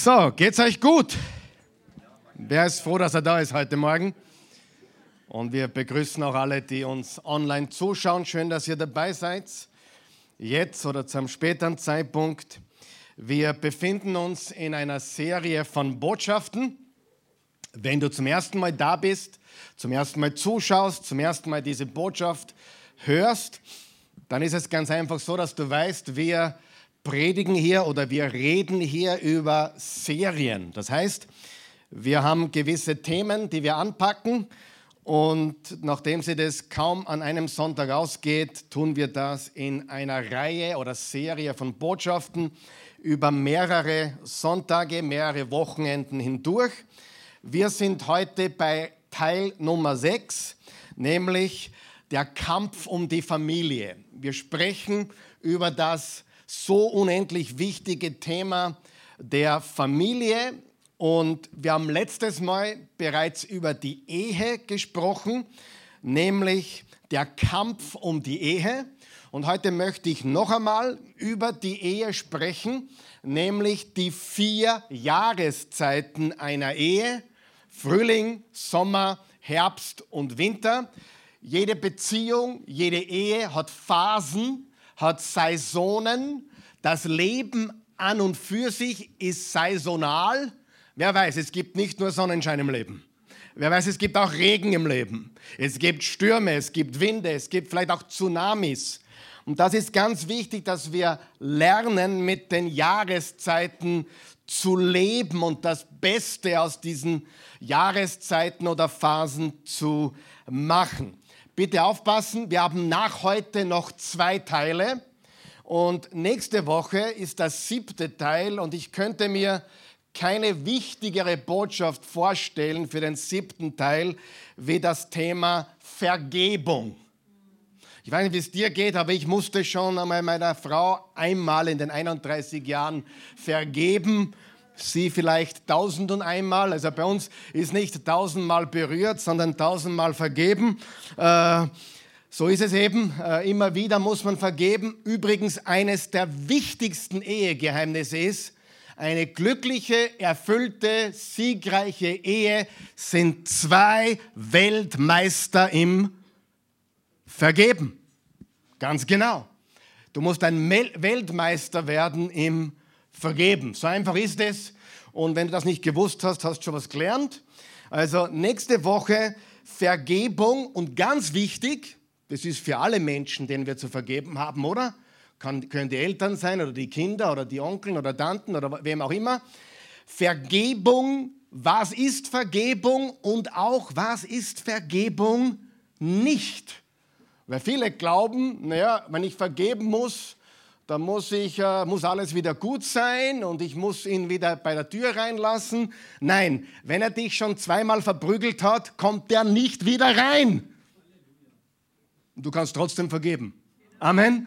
So, geht's euch gut? Wer ist froh, dass er da ist heute Morgen? Und wir begrüßen auch alle, die uns online zuschauen. Schön, dass ihr dabei seid. Jetzt oder zu einem späteren Zeitpunkt. Wir befinden uns in einer Serie von Botschaften. Wenn du zum ersten Mal da bist, zum ersten Mal zuschaust, zum ersten Mal diese Botschaft hörst, dann ist es ganz einfach so, dass du weißt, wir predigen hier oder wir reden hier über Serien. Das heißt, wir haben gewisse Themen, die wir anpacken und nachdem sie das kaum an einem Sonntag ausgeht, tun wir das in einer Reihe oder Serie von Botschaften über mehrere Sonntage, mehrere Wochenenden hindurch. Wir sind heute bei Teil Nummer 6, nämlich der Kampf um die Familie. Wir sprechen über das so unendlich wichtige Thema der Familie. Und wir haben letztes Mal bereits über die Ehe gesprochen, nämlich der Kampf um die Ehe. Und heute möchte ich noch einmal über die Ehe sprechen, nämlich die vier Jahreszeiten einer Ehe. Frühling, Sommer, Herbst und Winter. Jede Beziehung, jede Ehe hat Phasen, hat Saisonen. Das Leben an und für sich ist saisonal. Wer weiß, es gibt nicht nur Sonnenschein im Leben. Wer weiß, es gibt auch Regen im Leben. Es gibt Stürme, es gibt Winde, es gibt vielleicht auch Tsunamis. Und das ist ganz wichtig, dass wir lernen, mit den Jahreszeiten zu leben und das Beste aus diesen Jahreszeiten oder Phasen zu machen. Bitte aufpassen, wir haben nach heute noch zwei Teile und nächste Woche ist das siebte Teil und ich könnte mir keine wichtigere Botschaft vorstellen für den siebten Teil wie das Thema Vergebung. Ich weiß nicht, wie es dir geht, aber ich musste schon einmal meiner Frau einmal in den 31 Jahren vergeben Sie vielleicht tausend und einmal. Also bei uns ist nicht tausendmal berührt, sondern tausendmal vergeben. Äh, so ist es eben. Äh, immer wieder muss man vergeben. Übrigens, eines der wichtigsten Ehegeheimnisse ist, eine glückliche, erfüllte, siegreiche Ehe sind zwei Weltmeister im Vergeben. Ganz genau. Du musst ein Weltmeister werden im vergeben. So einfach ist es. Und wenn du das nicht gewusst hast, hast du schon was gelernt. Also nächste Woche Vergebung und ganz wichtig, das ist für alle Menschen, denen wir zu vergeben haben, oder? Kann, können die Eltern sein oder die Kinder oder die Onkeln oder Tanten oder wem auch immer. Vergebung, was ist Vergebung und auch was ist Vergebung nicht? Weil viele glauben, naja, wenn ich vergeben muss, da muss, ich, äh, muss alles wieder gut sein und ich muss ihn wieder bei der Tür reinlassen. Nein, wenn er dich schon zweimal verprügelt hat, kommt er nicht wieder rein. Du kannst trotzdem vergeben. Amen.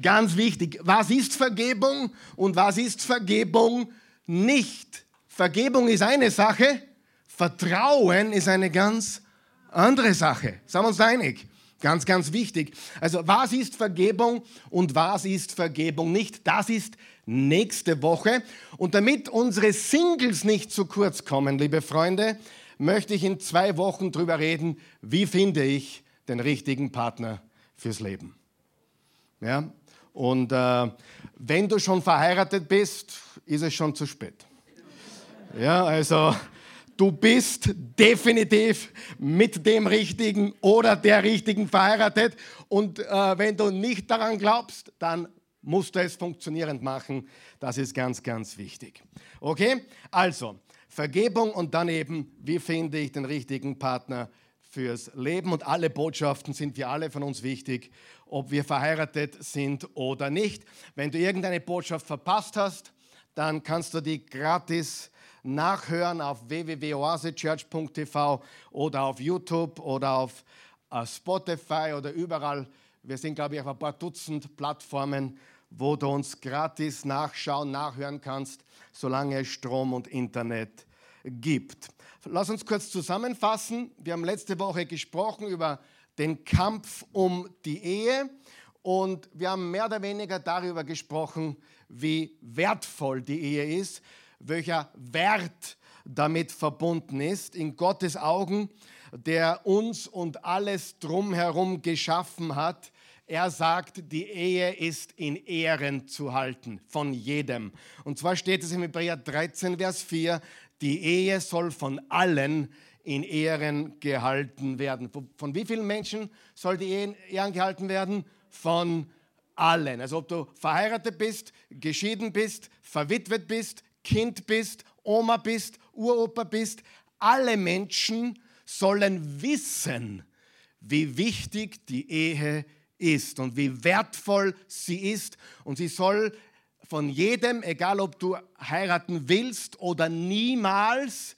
Ganz wichtig. Was ist Vergebung und was ist Vergebung nicht? Vergebung ist eine Sache, Vertrauen ist eine ganz andere Sache. Sagen wir uns einig. Ganz, ganz wichtig. Also was ist Vergebung und was ist Vergebung nicht? Das ist nächste Woche. Und damit unsere Singles nicht zu kurz kommen, liebe Freunde, möchte ich in zwei Wochen darüber reden, wie finde ich den richtigen Partner fürs Leben. Ja? Und äh, wenn du schon verheiratet bist, ist es schon zu spät. Ja, also du bist definitiv mit dem Richtigen oder der Richtigen verheiratet. Und äh, wenn du nicht daran glaubst, dann musst du es funktionierend machen. Das ist ganz, ganz wichtig. Okay? Also, Vergebung und dann eben, wie finde ich den richtigen Partner fürs Leben. Und alle Botschaften sind für alle von uns wichtig, ob wir verheiratet sind oder nicht. Wenn du irgendeine Botschaft verpasst hast, dann kannst du die gratis nachhören auf www.oasechurch.tv oder auf YouTube oder auf äh, Spotify oder überall. Wir sind, glaube ich, auf ein paar Dutzend Plattformen, wo du uns gratis nachschauen, nachhören kannst, solange es Strom und Internet gibt. Lass uns kurz zusammenfassen. Wir haben letzte Woche gesprochen über den Kampf um die Ehe und wir haben mehr oder weniger darüber gesprochen, wie wertvoll die Ehe ist welcher Wert damit verbunden ist. In Gottes Augen, der uns und alles drumherum geschaffen hat, er sagt, die Ehe ist in Ehren zu halten von jedem. Und zwar steht es im Hebräer 13, Vers 4, die Ehe soll von allen in Ehren gehalten werden. Von wie vielen Menschen soll die Ehe in Ehren gehalten werden? Von allen. Also ob du verheiratet bist, geschieden bist, verwitwet bist, Kind bist, Oma bist, Uropa bist, alle Menschen sollen wissen, wie wichtig die Ehe ist und wie wertvoll sie ist. Und sie soll von jedem, egal ob du heiraten willst oder niemals,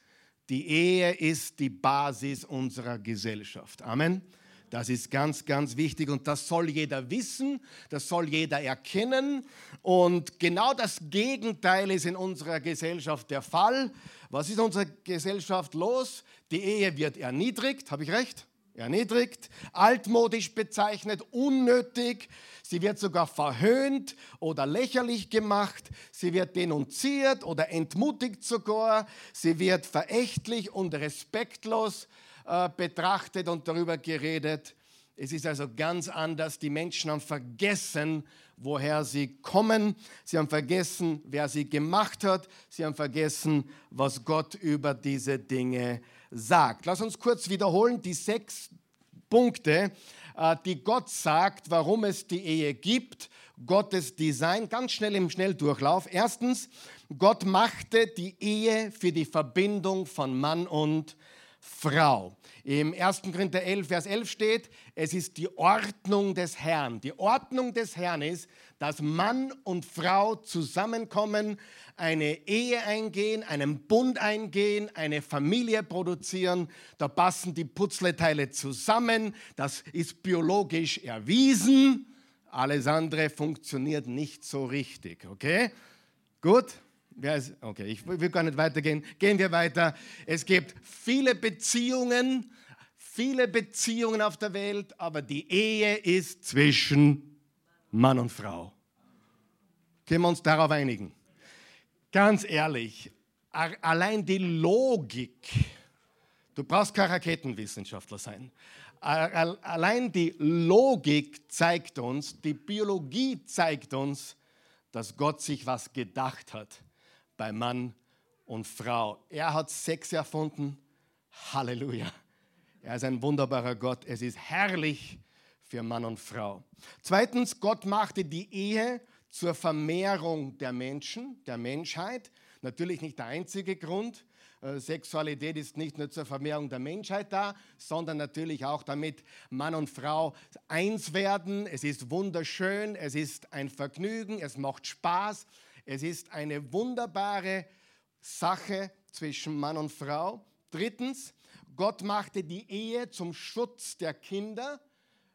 die Ehe ist die Basis unserer Gesellschaft. Amen. Das ist ganz, ganz wichtig und das soll jeder wissen, das soll jeder erkennen. Und genau das Gegenteil ist in unserer Gesellschaft der Fall. Was ist in unserer Gesellschaft los? Die Ehe wird erniedrigt, habe ich recht? Erniedrigt, altmodisch bezeichnet, unnötig. Sie wird sogar verhöhnt oder lächerlich gemacht. Sie wird denunziert oder entmutigt sogar. Sie wird verächtlich und respektlos äh, betrachtet und darüber geredet. Es ist also ganz anders. Die Menschen haben vergessen, woher sie kommen. Sie haben vergessen, wer sie gemacht hat. Sie haben vergessen, was Gott über diese Dinge sagt. Lass uns kurz wiederholen die sechs Punkte, äh, die Gott sagt, warum es die Ehe gibt. Gottes Design, ganz schnell im Schnelldurchlauf. Erstens, Gott machte die Ehe für die Verbindung von Mann und Frau. Im 1. Korinther 11, Vers 11 steht, es ist die Ordnung des Herrn. Die Ordnung des Herrn ist, dass Mann und Frau zusammenkommen, eine Ehe eingehen, einen Bund eingehen, eine Familie produzieren. Da passen die Putzleteile zusammen. Das ist biologisch erwiesen. Alles andere funktioniert nicht so richtig. Okay? Gut? Okay, ich will gar nicht weitergehen. Gehen wir weiter. Es gibt viele Beziehungen, viele Beziehungen auf der Welt, aber die Ehe ist zwischen Mann und Frau. Können wir uns darauf einigen? Ganz ehrlich, allein die Logik, du brauchst kein Raketenwissenschaftler sein, allein die Logik zeigt uns, die Biologie zeigt uns, dass Gott sich was gedacht hat bei Mann und Frau. Er hat Sex erfunden. Halleluja. Er ist ein wunderbarer Gott. Es ist herrlich für Mann und Frau. Zweitens, Gott machte die Ehe zur Vermehrung der Menschen, der Menschheit. Natürlich nicht der einzige Grund. Äh, Sexualität ist nicht nur zur Vermehrung der Menschheit da, sondern natürlich auch damit Mann und Frau eins werden. Es ist wunderschön, es ist ein Vergnügen, es macht Spaß, es ist eine wunderbare Sache zwischen Mann und Frau. Drittens, Gott machte die Ehe zum Schutz der Kinder.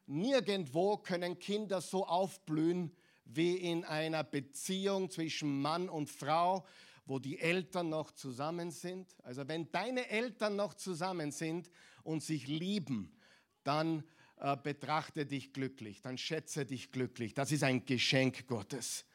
Nirgendwo können Kinder so aufblühen wie in einer Beziehung zwischen Mann und Frau, wo die Eltern noch zusammen sind. Also wenn deine Eltern noch zusammen sind und sich lieben, dann äh, betrachte dich glücklich, dann schätze dich glücklich. Das ist ein Geschenk Gottes.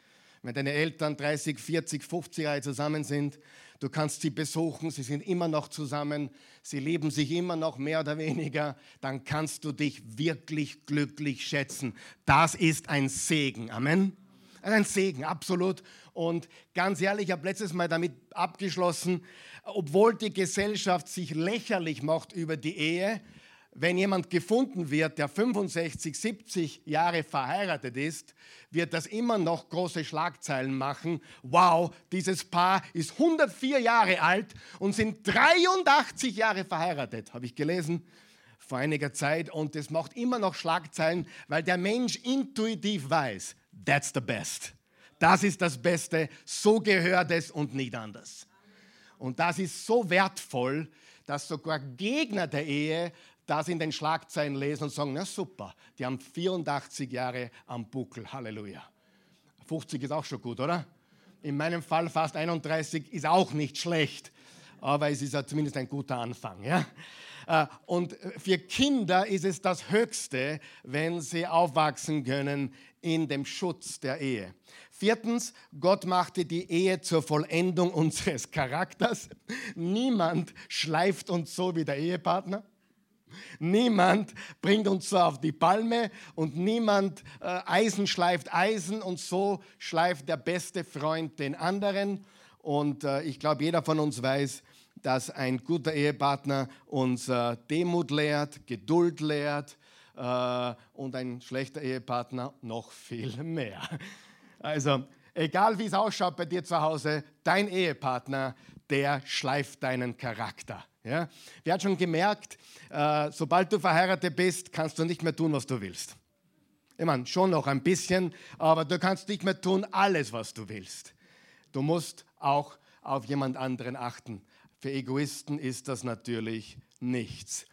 Wenn deine Eltern 30, 40, 50 Jahre zusammen sind, du kannst sie besuchen, sie sind immer noch zusammen, sie lieben sich immer noch mehr oder weniger, dann kannst du dich wirklich glücklich schätzen. Das ist ein Segen. Amen. Ein Segen, absolut. Und ganz ehrlich, ich habe letztes Mal damit abgeschlossen, obwohl die Gesellschaft sich lächerlich macht über die Ehe, wenn jemand gefunden wird, der 65, 70 Jahre verheiratet ist, wird das immer noch große Schlagzeilen machen. Wow, dieses Paar ist 104 Jahre alt und sind 83 Jahre verheiratet, habe ich gelesen vor einiger Zeit. Und das macht immer noch Schlagzeilen, weil der Mensch intuitiv weiß, that's the best. Das ist das Beste, so gehört es und nicht anders. Und das ist so wertvoll, dass sogar Gegner der Ehe das in den Schlagzeilen lesen und sagen, na super, die haben 84 Jahre am Buckel, Halleluja. 50 ist auch schon gut, oder? In meinem Fall fast 31 ist auch nicht schlecht. aber es ist ja zumindest ein guter Anfang. Ja? Äh, und für Kinder ist es das Höchste, wenn sie aufwachsen können in dem Schutz der Ehe. Viertens, Gott machte die Ehe zur Vollendung unseres Charakters. Niemand schleift uns so wie der Ehepartner. Niemand bringt uns so auf die Palme und niemand äh, Eisen schleift Eisen und so schleift der beste Freund den anderen. Und äh, ich glaube, jeder von uns weiß, dass ein guter Ehepartner uns äh, Demut lehrt, Geduld lehrt äh, und ein schlechter Ehepartner noch viel mehr. Also, egal wie es ausschaut bei dir zu Hause, dein Ehepartner, der schleift deinen Charakter. Ja? Wer hat schon gemerkt, äh, sobald du verheiratet bist, kannst du nicht mehr tun, was du willst. Ich meine, schon noch ein bisschen, aber du kannst nicht mehr tun alles, was du willst. Du musst auch auf jemand anderen achten. Für Egoisten ist das natürlich nichts.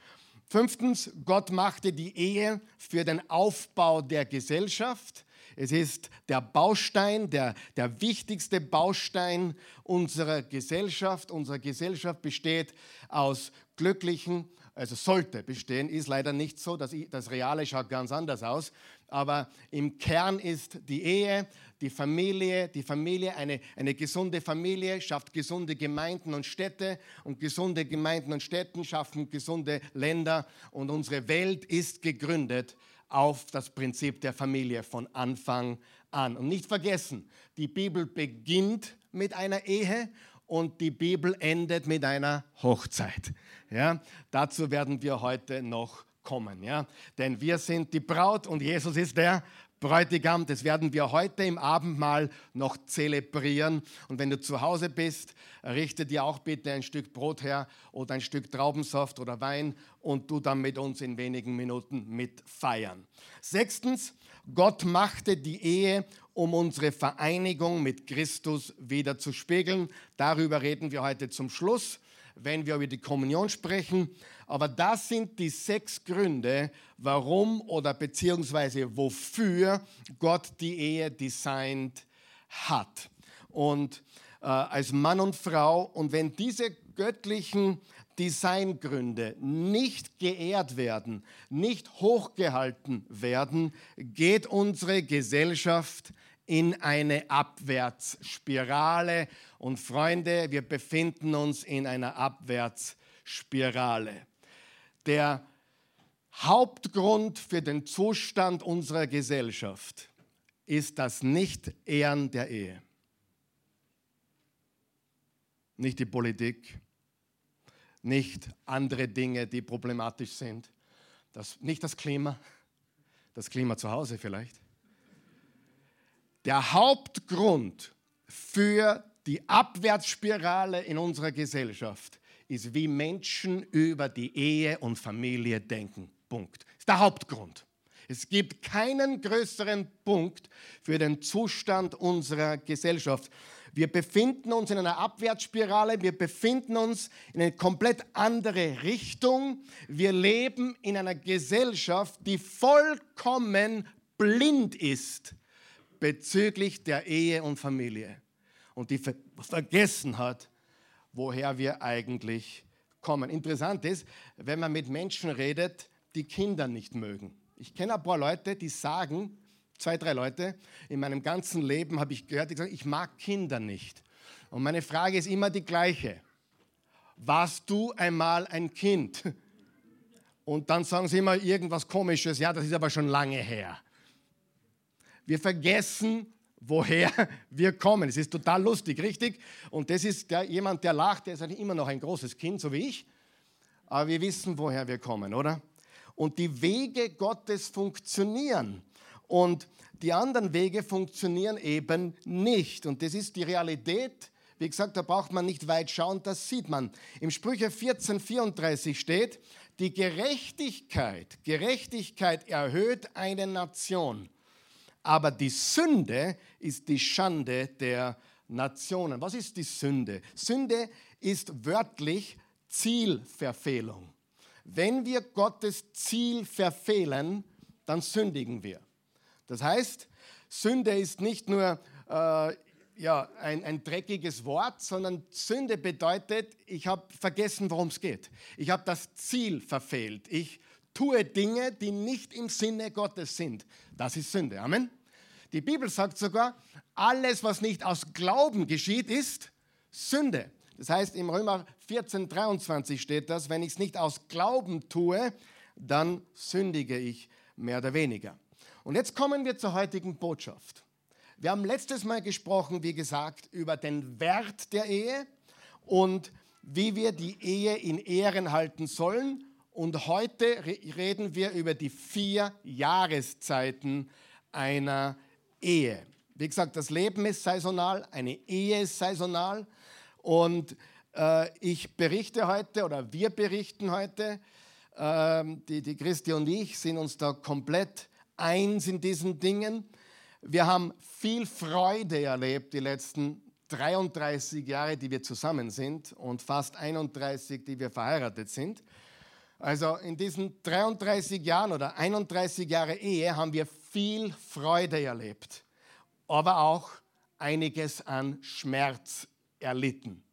Fünftens, Gott machte die Ehe für den Aufbau der Gesellschaft. Es ist der Baustein, der, der wichtigste Baustein unserer Gesellschaft. Unsere Gesellschaft besteht aus glücklichen, also sollte bestehen, ist leider nicht so. Das, das Reale schaut ganz anders aus. Aber im Kern ist die Ehe, die Familie, die Familie, eine, eine gesunde Familie schafft gesunde Gemeinden und Städte und gesunde Gemeinden und Städte schaffen gesunde Länder und unsere Welt ist gegründet auf das Prinzip der Familie von Anfang an. Und nicht vergessen, die Bibel beginnt mit einer Ehe und die Bibel endet mit einer Hochzeit. Ja, dazu werden wir heute noch kommen. Ja? Denn wir sind die Braut und Jesus ist der Bräutigam, das werden wir heute im Abendmahl noch zelebrieren. Und wenn du zu Hause bist, richte dir auch bitte ein Stück Brot her oder ein Stück Traubensaft oder Wein und du dann mit uns in wenigen Minuten mit feiern. Sechstens, Gott machte die Ehe, um unsere Vereinigung mit Christus wieder zu spiegeln. Darüber reden wir heute zum Schluss wenn wir über die Kommunion sprechen. Aber das sind die sechs Gründe, warum oder beziehungsweise wofür Gott die Ehe designt hat. Und äh, als Mann und Frau, und wenn diese göttlichen Designgründe nicht geehrt werden, nicht hochgehalten werden, geht unsere Gesellschaft in eine Abwärtsspirale. Und Freunde, wir befinden uns in einer Abwärtsspirale. Der Hauptgrund für den Zustand unserer Gesellschaft ist das Nicht-Ehren der Ehe. Nicht die Politik, nicht andere Dinge, die problematisch sind, das, nicht das Klima, das Klima zu Hause vielleicht, der Hauptgrund für die Abwärtsspirale in unserer Gesellschaft ist, wie Menschen über die Ehe und Familie denken. Punkt. Ist der Hauptgrund. Es gibt keinen größeren Punkt für den Zustand unserer Gesellschaft. Wir befinden uns in einer Abwärtsspirale, wir befinden uns in eine komplett andere Richtung. Wir leben in einer Gesellschaft, die vollkommen blind ist bezüglich der Ehe und Familie und die vergessen hat, woher wir eigentlich kommen. Interessant ist, wenn man mit Menschen redet, die Kinder nicht mögen. Ich kenne ein paar Leute, die sagen, zwei, drei Leute, in meinem ganzen Leben habe ich gehört, die sagen, ich mag Kinder nicht. Und meine Frage ist immer die gleiche. Warst du einmal ein Kind? Und dann sagen sie immer irgendwas Komisches, ja, das ist aber schon lange her. Wir vergessen, woher wir kommen. Es ist total lustig, richtig? Und das ist der, jemand, der lacht, der ist eigentlich immer noch ein großes Kind, so wie ich. Aber wir wissen, woher wir kommen, oder? Und die Wege Gottes funktionieren. Und die anderen Wege funktionieren eben nicht. Und das ist die Realität. Wie gesagt, da braucht man nicht weit schauen, das sieht man. Im Sprüche 14, 34 steht, die Gerechtigkeit, Gerechtigkeit erhöht eine Nation aber die Sünde ist die Schande der Nationen. Was ist die Sünde? Sünde ist wörtlich Zielverfehlung. Wenn wir Gottes Ziel verfehlen, dann sündigen wir. Das heißt, Sünde ist nicht nur äh, ja, ein, ein dreckiges Wort, sondern Sünde bedeutet, ich habe vergessen, worum es geht. Ich habe das Ziel verfehlt. Ich tue Dinge, die nicht im Sinne Gottes sind. Das ist Sünde. Amen. Die Bibel sagt sogar, alles, was nicht aus Glauben geschieht, ist Sünde. Das heißt, im Römer 14, 23 steht das, wenn ich es nicht aus Glauben tue, dann sündige ich mehr oder weniger. Und jetzt kommen wir zur heutigen Botschaft. Wir haben letztes Mal gesprochen, wie gesagt, über den Wert der Ehe und wie wir die Ehe in Ehren halten sollen. Und heute reden wir über die vier Jahreszeiten einer Ehe. Wie gesagt, das Leben ist saisonal, eine Ehe ist saisonal. Und äh, ich berichte heute oder wir berichten heute, äh, die, die Christi und ich sind uns da komplett eins in diesen Dingen. Wir haben viel Freude erlebt die letzten 33 Jahre, die wir zusammen sind und fast 31, die wir verheiratet sind. Also in diesen 33 Jahren oder 31 Jahre Ehe haben wir viel Freude erlebt, aber auch einiges an Schmerz erlitten.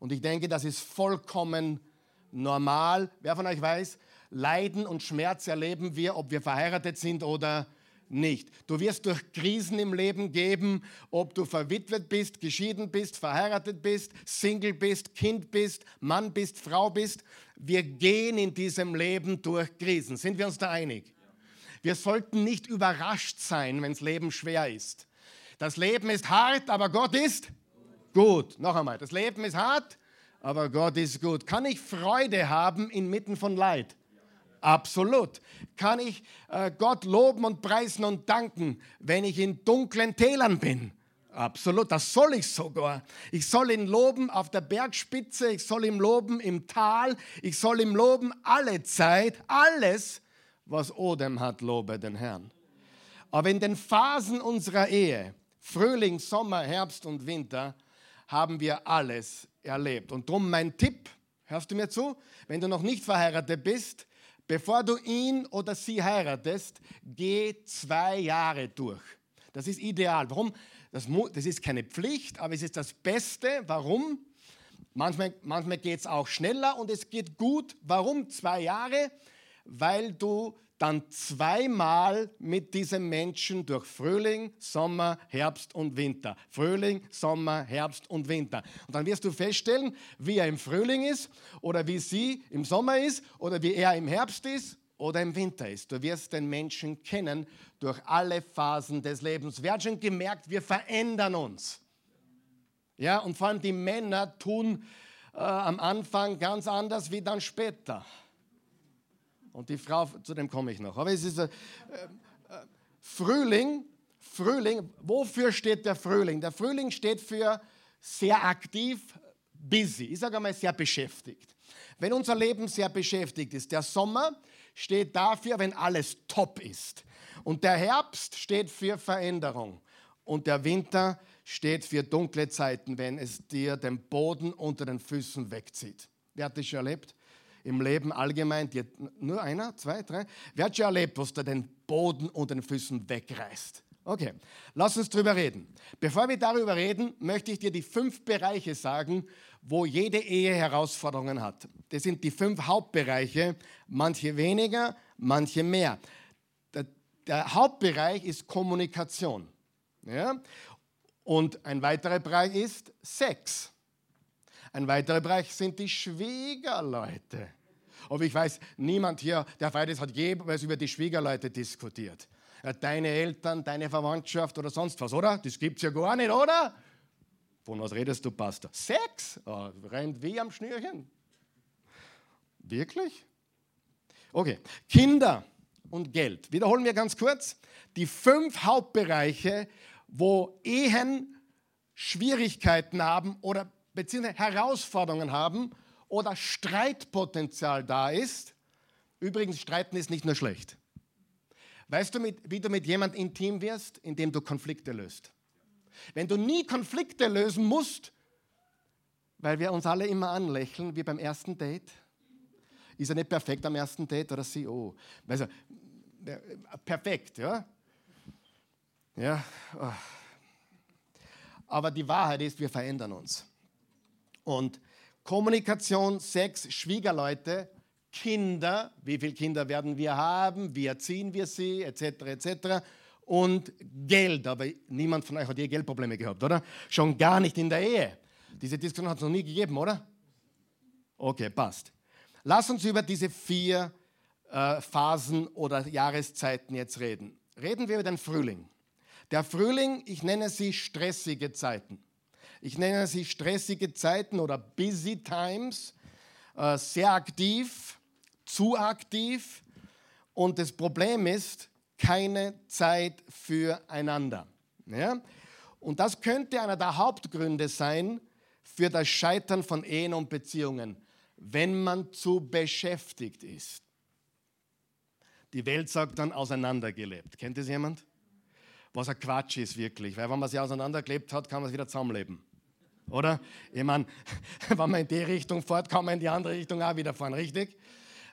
Und ich denke, das ist vollkommen normal. Wer von euch weiß, Leiden und Schmerz erleben wir, ob wir verheiratet sind oder nicht. Du wirst durch Krisen im Leben geben, ob du verwitwet bist, geschieden bist, verheiratet bist, Single bist, Kind bist, Mann bist, Frau bist. Wir gehen in diesem Leben durch Krisen. Sind wir uns da einig? Wir sollten nicht überrascht sein, wenn das Leben schwer ist. Das Leben ist hart, aber Gott ist gut. Noch einmal, das Leben ist hart, aber Gott ist gut. Kann ich Freude haben inmitten von Leid? Absolut. Kann ich äh, Gott loben und preisen und danken, wenn ich in dunklen Tälern bin? Absolut, das soll ich sogar. Ich soll ihn loben auf der Bergspitze, ich soll ihn loben im Tal, ich soll ihn loben alle Zeit, alles, was Odem hat, lobe den Herrn. Aber in den Phasen unserer Ehe, Frühling, Sommer, Herbst und Winter, haben wir alles erlebt. Und darum mein Tipp, hörst du mir zu? Wenn du noch nicht verheiratet bist, bevor du ihn oder sie heiratest, geh zwei Jahre durch. Das ist ideal. Warum? Das, das ist keine Pflicht, aber es ist das Beste. Warum? Manchmal, manchmal geht es auch schneller und es geht gut. Warum zwei Jahre? Weil du dann zweimal mit diesem Menschen durch Frühling, Sommer, Herbst und Winter. Frühling, Sommer, Herbst und Winter. Und dann wirst du feststellen, wie er im Frühling ist oder wie sie im Sommer ist oder wie er im Herbst ist oder im Winter ist. Du wirst den Menschen kennen durch alle Phasen des Lebens. Wer hat schon gemerkt, wir verändern uns. Ja, und vor allem die Männer tun äh, am Anfang ganz anders wie dann später. Und die Frau, zu dem komme ich noch. Aber es ist äh, äh, Frühling. Frühling, wofür steht der Frühling? Der Frühling steht für sehr aktiv, busy. Ich sage einmal sehr beschäftigt. Wenn unser Leben sehr beschäftigt ist, der Sommer steht dafür, wenn alles top ist. Und der Herbst steht für Veränderung. Und der Winter steht für dunkle Zeiten, wenn es dir den Boden unter den Füßen wegzieht. Wer hat das schon erlebt? Im Leben allgemein, die, nur einer, zwei, drei, wer hat schon erlebt, was da den Boden unter den Füßen wegreißt? Okay, lass uns drüber reden. Bevor wir darüber reden, möchte ich dir die fünf Bereiche sagen, wo jede Ehe Herausforderungen hat. Das sind die fünf Hauptbereiche, manche weniger, manche mehr. Der, der Hauptbereich ist Kommunikation. Ja? Und ein weiterer Bereich ist Sex. Ein weiterer Bereich sind die Schwiegerleute. Aber ich weiß, niemand hier, der ist, hat jemals über die Schwiegerleute diskutiert. Deine Eltern, deine Verwandtschaft oder sonst was, oder? Das gibt es ja gar nicht, oder? Von was redest du, Pastor? Sex? Oh, rennt wie am Schnürchen. Wirklich? Okay, Kinder und Geld. Wiederholen wir ganz kurz. Die fünf Hauptbereiche, wo Ehen Schwierigkeiten haben oder beziehungsweise Herausforderungen haben oder Streitpotenzial da ist. Übrigens, Streiten ist nicht nur schlecht. Weißt du, wie du mit jemandem intim wirst, indem du Konflikte löst? Wenn du nie Konflikte lösen musst, weil wir uns alle immer anlächeln, wie beim ersten Date, ist er nicht perfekt am ersten Date oder? Oh, also, perfekt, ja? Ja. Oh. Aber die Wahrheit ist, wir verändern uns. Und Kommunikation, Sex, Schwiegerleute, Kinder, wie viele Kinder werden wir haben, wie erziehen wir sie, etc., etc. Und Geld, aber niemand von euch hat je Geldprobleme gehabt, oder? Schon gar nicht in der Ehe. Diese Diskussion hat es noch nie gegeben, oder? Okay, passt. Lass uns über diese vier äh, Phasen oder Jahreszeiten jetzt reden. Reden wir über den Frühling. Der Frühling, ich nenne sie stressige Zeiten. Ich nenne sie stressige Zeiten oder busy times, äh, sehr aktiv, zu aktiv. Und das Problem ist, keine Zeit füreinander. Ja? Und das könnte einer der Hauptgründe sein für das Scheitern von Ehen und Beziehungen, wenn man zu beschäftigt ist. Die Welt sagt dann auseinandergelebt. Kennt das jemand? Was ein Quatsch ist wirklich, weil wenn man sie auseinandergelebt hat, kann man es wieder zusammenleben. Oder? Ich meine, wenn man in die Richtung fährt, kann man in die andere Richtung auch wieder fahren, richtig?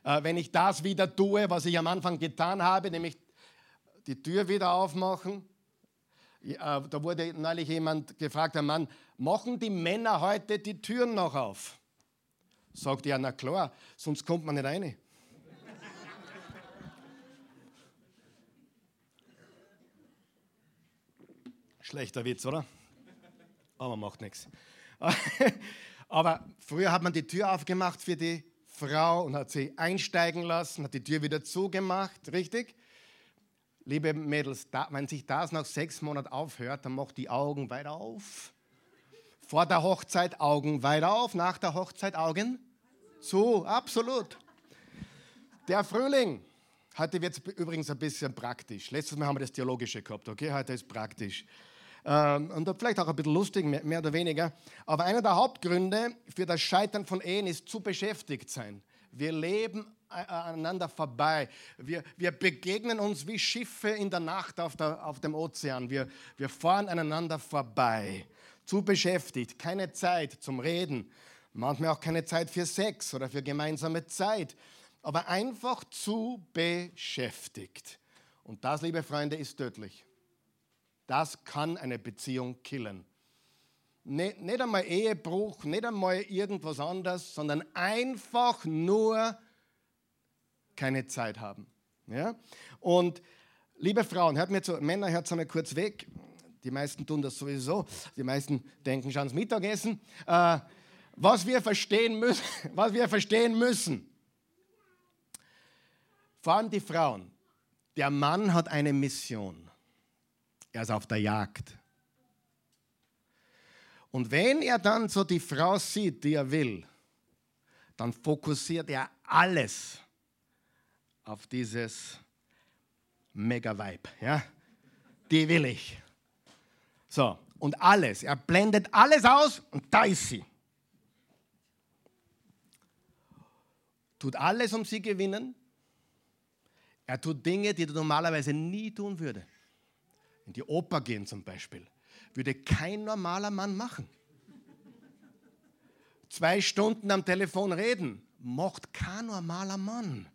Äh, wenn ich das wieder tue, was ich am Anfang getan habe, nämlich die Tür wieder aufmachen, äh, da wurde neulich jemand gefragt, ein Mann, machen die Männer heute die Türen noch auf? Sagt er, na klar, sonst kommt man nicht rein. Schlechter Witz, oder? Aber macht nichts. Aber früher hat man die Tür aufgemacht für die Frau und hat sie einsteigen lassen, hat die Tür wieder zugemacht, richtig? Liebe Mädels, wenn sich das nach sechs Monaten aufhört, dann macht die Augen weiter auf. Vor der Hochzeit Augen weiter auf, nach der Hochzeit Augen zu, absolut. Der Frühling. Heute wird es übrigens ein bisschen praktisch. Letztes Mal haben wir das Theologische gehabt, okay? Heute ist praktisch. Ähm, und vielleicht auch ein bisschen lustig, mehr oder weniger. Aber einer der Hauptgründe für das Scheitern von Ehen ist zu beschäftigt sein. Wir leben aneinander vorbei. Wir, wir begegnen uns wie Schiffe in der Nacht auf, der, auf dem Ozean. Wir, wir fahren aneinander vorbei. Zu beschäftigt, keine Zeit zum Reden, manchmal auch keine Zeit für Sex oder für gemeinsame Zeit, aber einfach zu beschäftigt. Und das, liebe Freunde, ist tödlich. Das kann eine Beziehung killen. Nicht, nicht einmal Ehebruch, nicht einmal irgendwas anderes, sondern einfach nur keine Zeit haben. Ja? Und liebe Frauen, hört mir zu, Männer, hört einmal kurz weg. Die meisten tun das sowieso. Die meisten denken schon ans Mittagessen. Äh, was wir verstehen müssen, was wir verstehen müssen, vor allem die Frauen, der Mann hat eine Mission. Er ist auf der Jagd. Und wenn er dann so die Frau sieht, die er will, dann fokussiert er alles auf dieses Mega-Vibe. Ja? Die will ich. So, und alles. Er blendet alles aus und da ist sie. Tut alles, um sie gewinnen. Er tut Dinge, die er normalerweise nie tun würde in die Oper gehen zum Beispiel, würde kein normaler Mann machen. Zwei Stunden am Telefon reden, macht kein normaler Mann.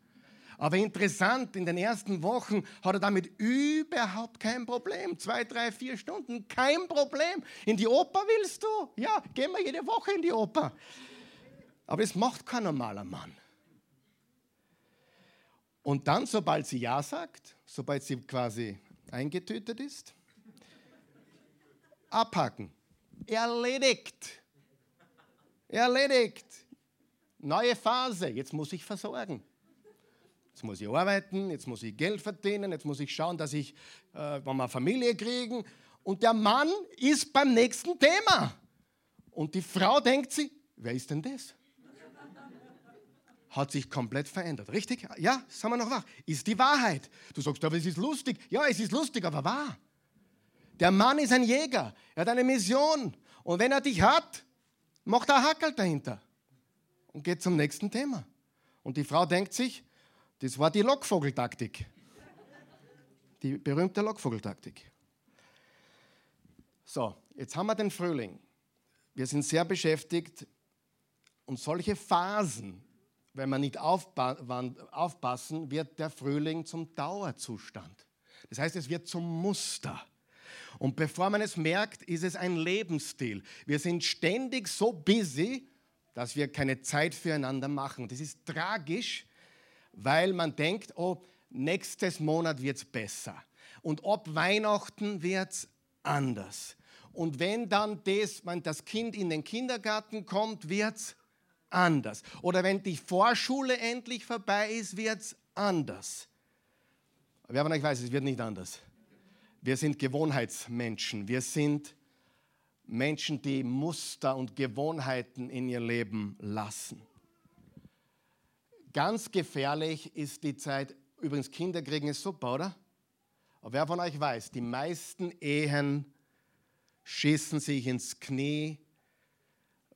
Aber interessant, in den ersten Wochen hat er damit überhaupt kein Problem. Zwei, drei, vier Stunden, kein Problem. In die Oper willst du? Ja, gehen wir jede Woche in die Oper. Aber es macht kein normaler Mann. Und dann, sobald sie Ja sagt, sobald sie quasi eingetötet ist. Abhaken. Erledigt. Erledigt. Neue Phase. Jetzt muss ich versorgen. Jetzt muss ich arbeiten, jetzt muss ich Geld verdienen, jetzt muss ich schauen, dass ich äh, eine Familie kriegen. Und der Mann ist beim nächsten Thema. Und die Frau denkt sich, wer ist denn das? Hat sich komplett verändert. Richtig? Ja, sagen wir noch wach. Ist die Wahrheit. Du sagst, aber es ist lustig. Ja, es ist lustig, aber wahr. Der Mann ist ein Jäger. Er hat eine Mission. Und wenn er dich hat, macht er Hackel dahinter und geht zum nächsten Thema. Und die Frau denkt sich, das war die Lockvogeltaktik. Die berühmte Lockvogeltaktik. So, jetzt haben wir den Frühling. Wir sind sehr beschäftigt und solche Phasen wenn wir nicht aufpassen, wird der Frühling zum Dauerzustand. Das heißt, es wird zum Muster. Und bevor man es merkt, ist es ein Lebensstil. Wir sind ständig so busy, dass wir keine Zeit füreinander machen. Das ist tragisch, weil man denkt, oh, nächstes Monat wird es besser. Und ab Weihnachten wird es anders. Und wenn dann das, wenn das Kind in den Kindergarten kommt, wird es anders. Oder wenn die Vorschule endlich vorbei ist, wird es anders. Wer von euch weiß, es wird nicht anders. Wir sind Gewohnheitsmenschen. Wir sind Menschen, die Muster und Gewohnheiten in ihr Leben lassen. Ganz gefährlich ist die Zeit, übrigens Kinder kriegen ist super, oder? Aber wer von euch weiß, die meisten Ehen schießen sich ins Knie,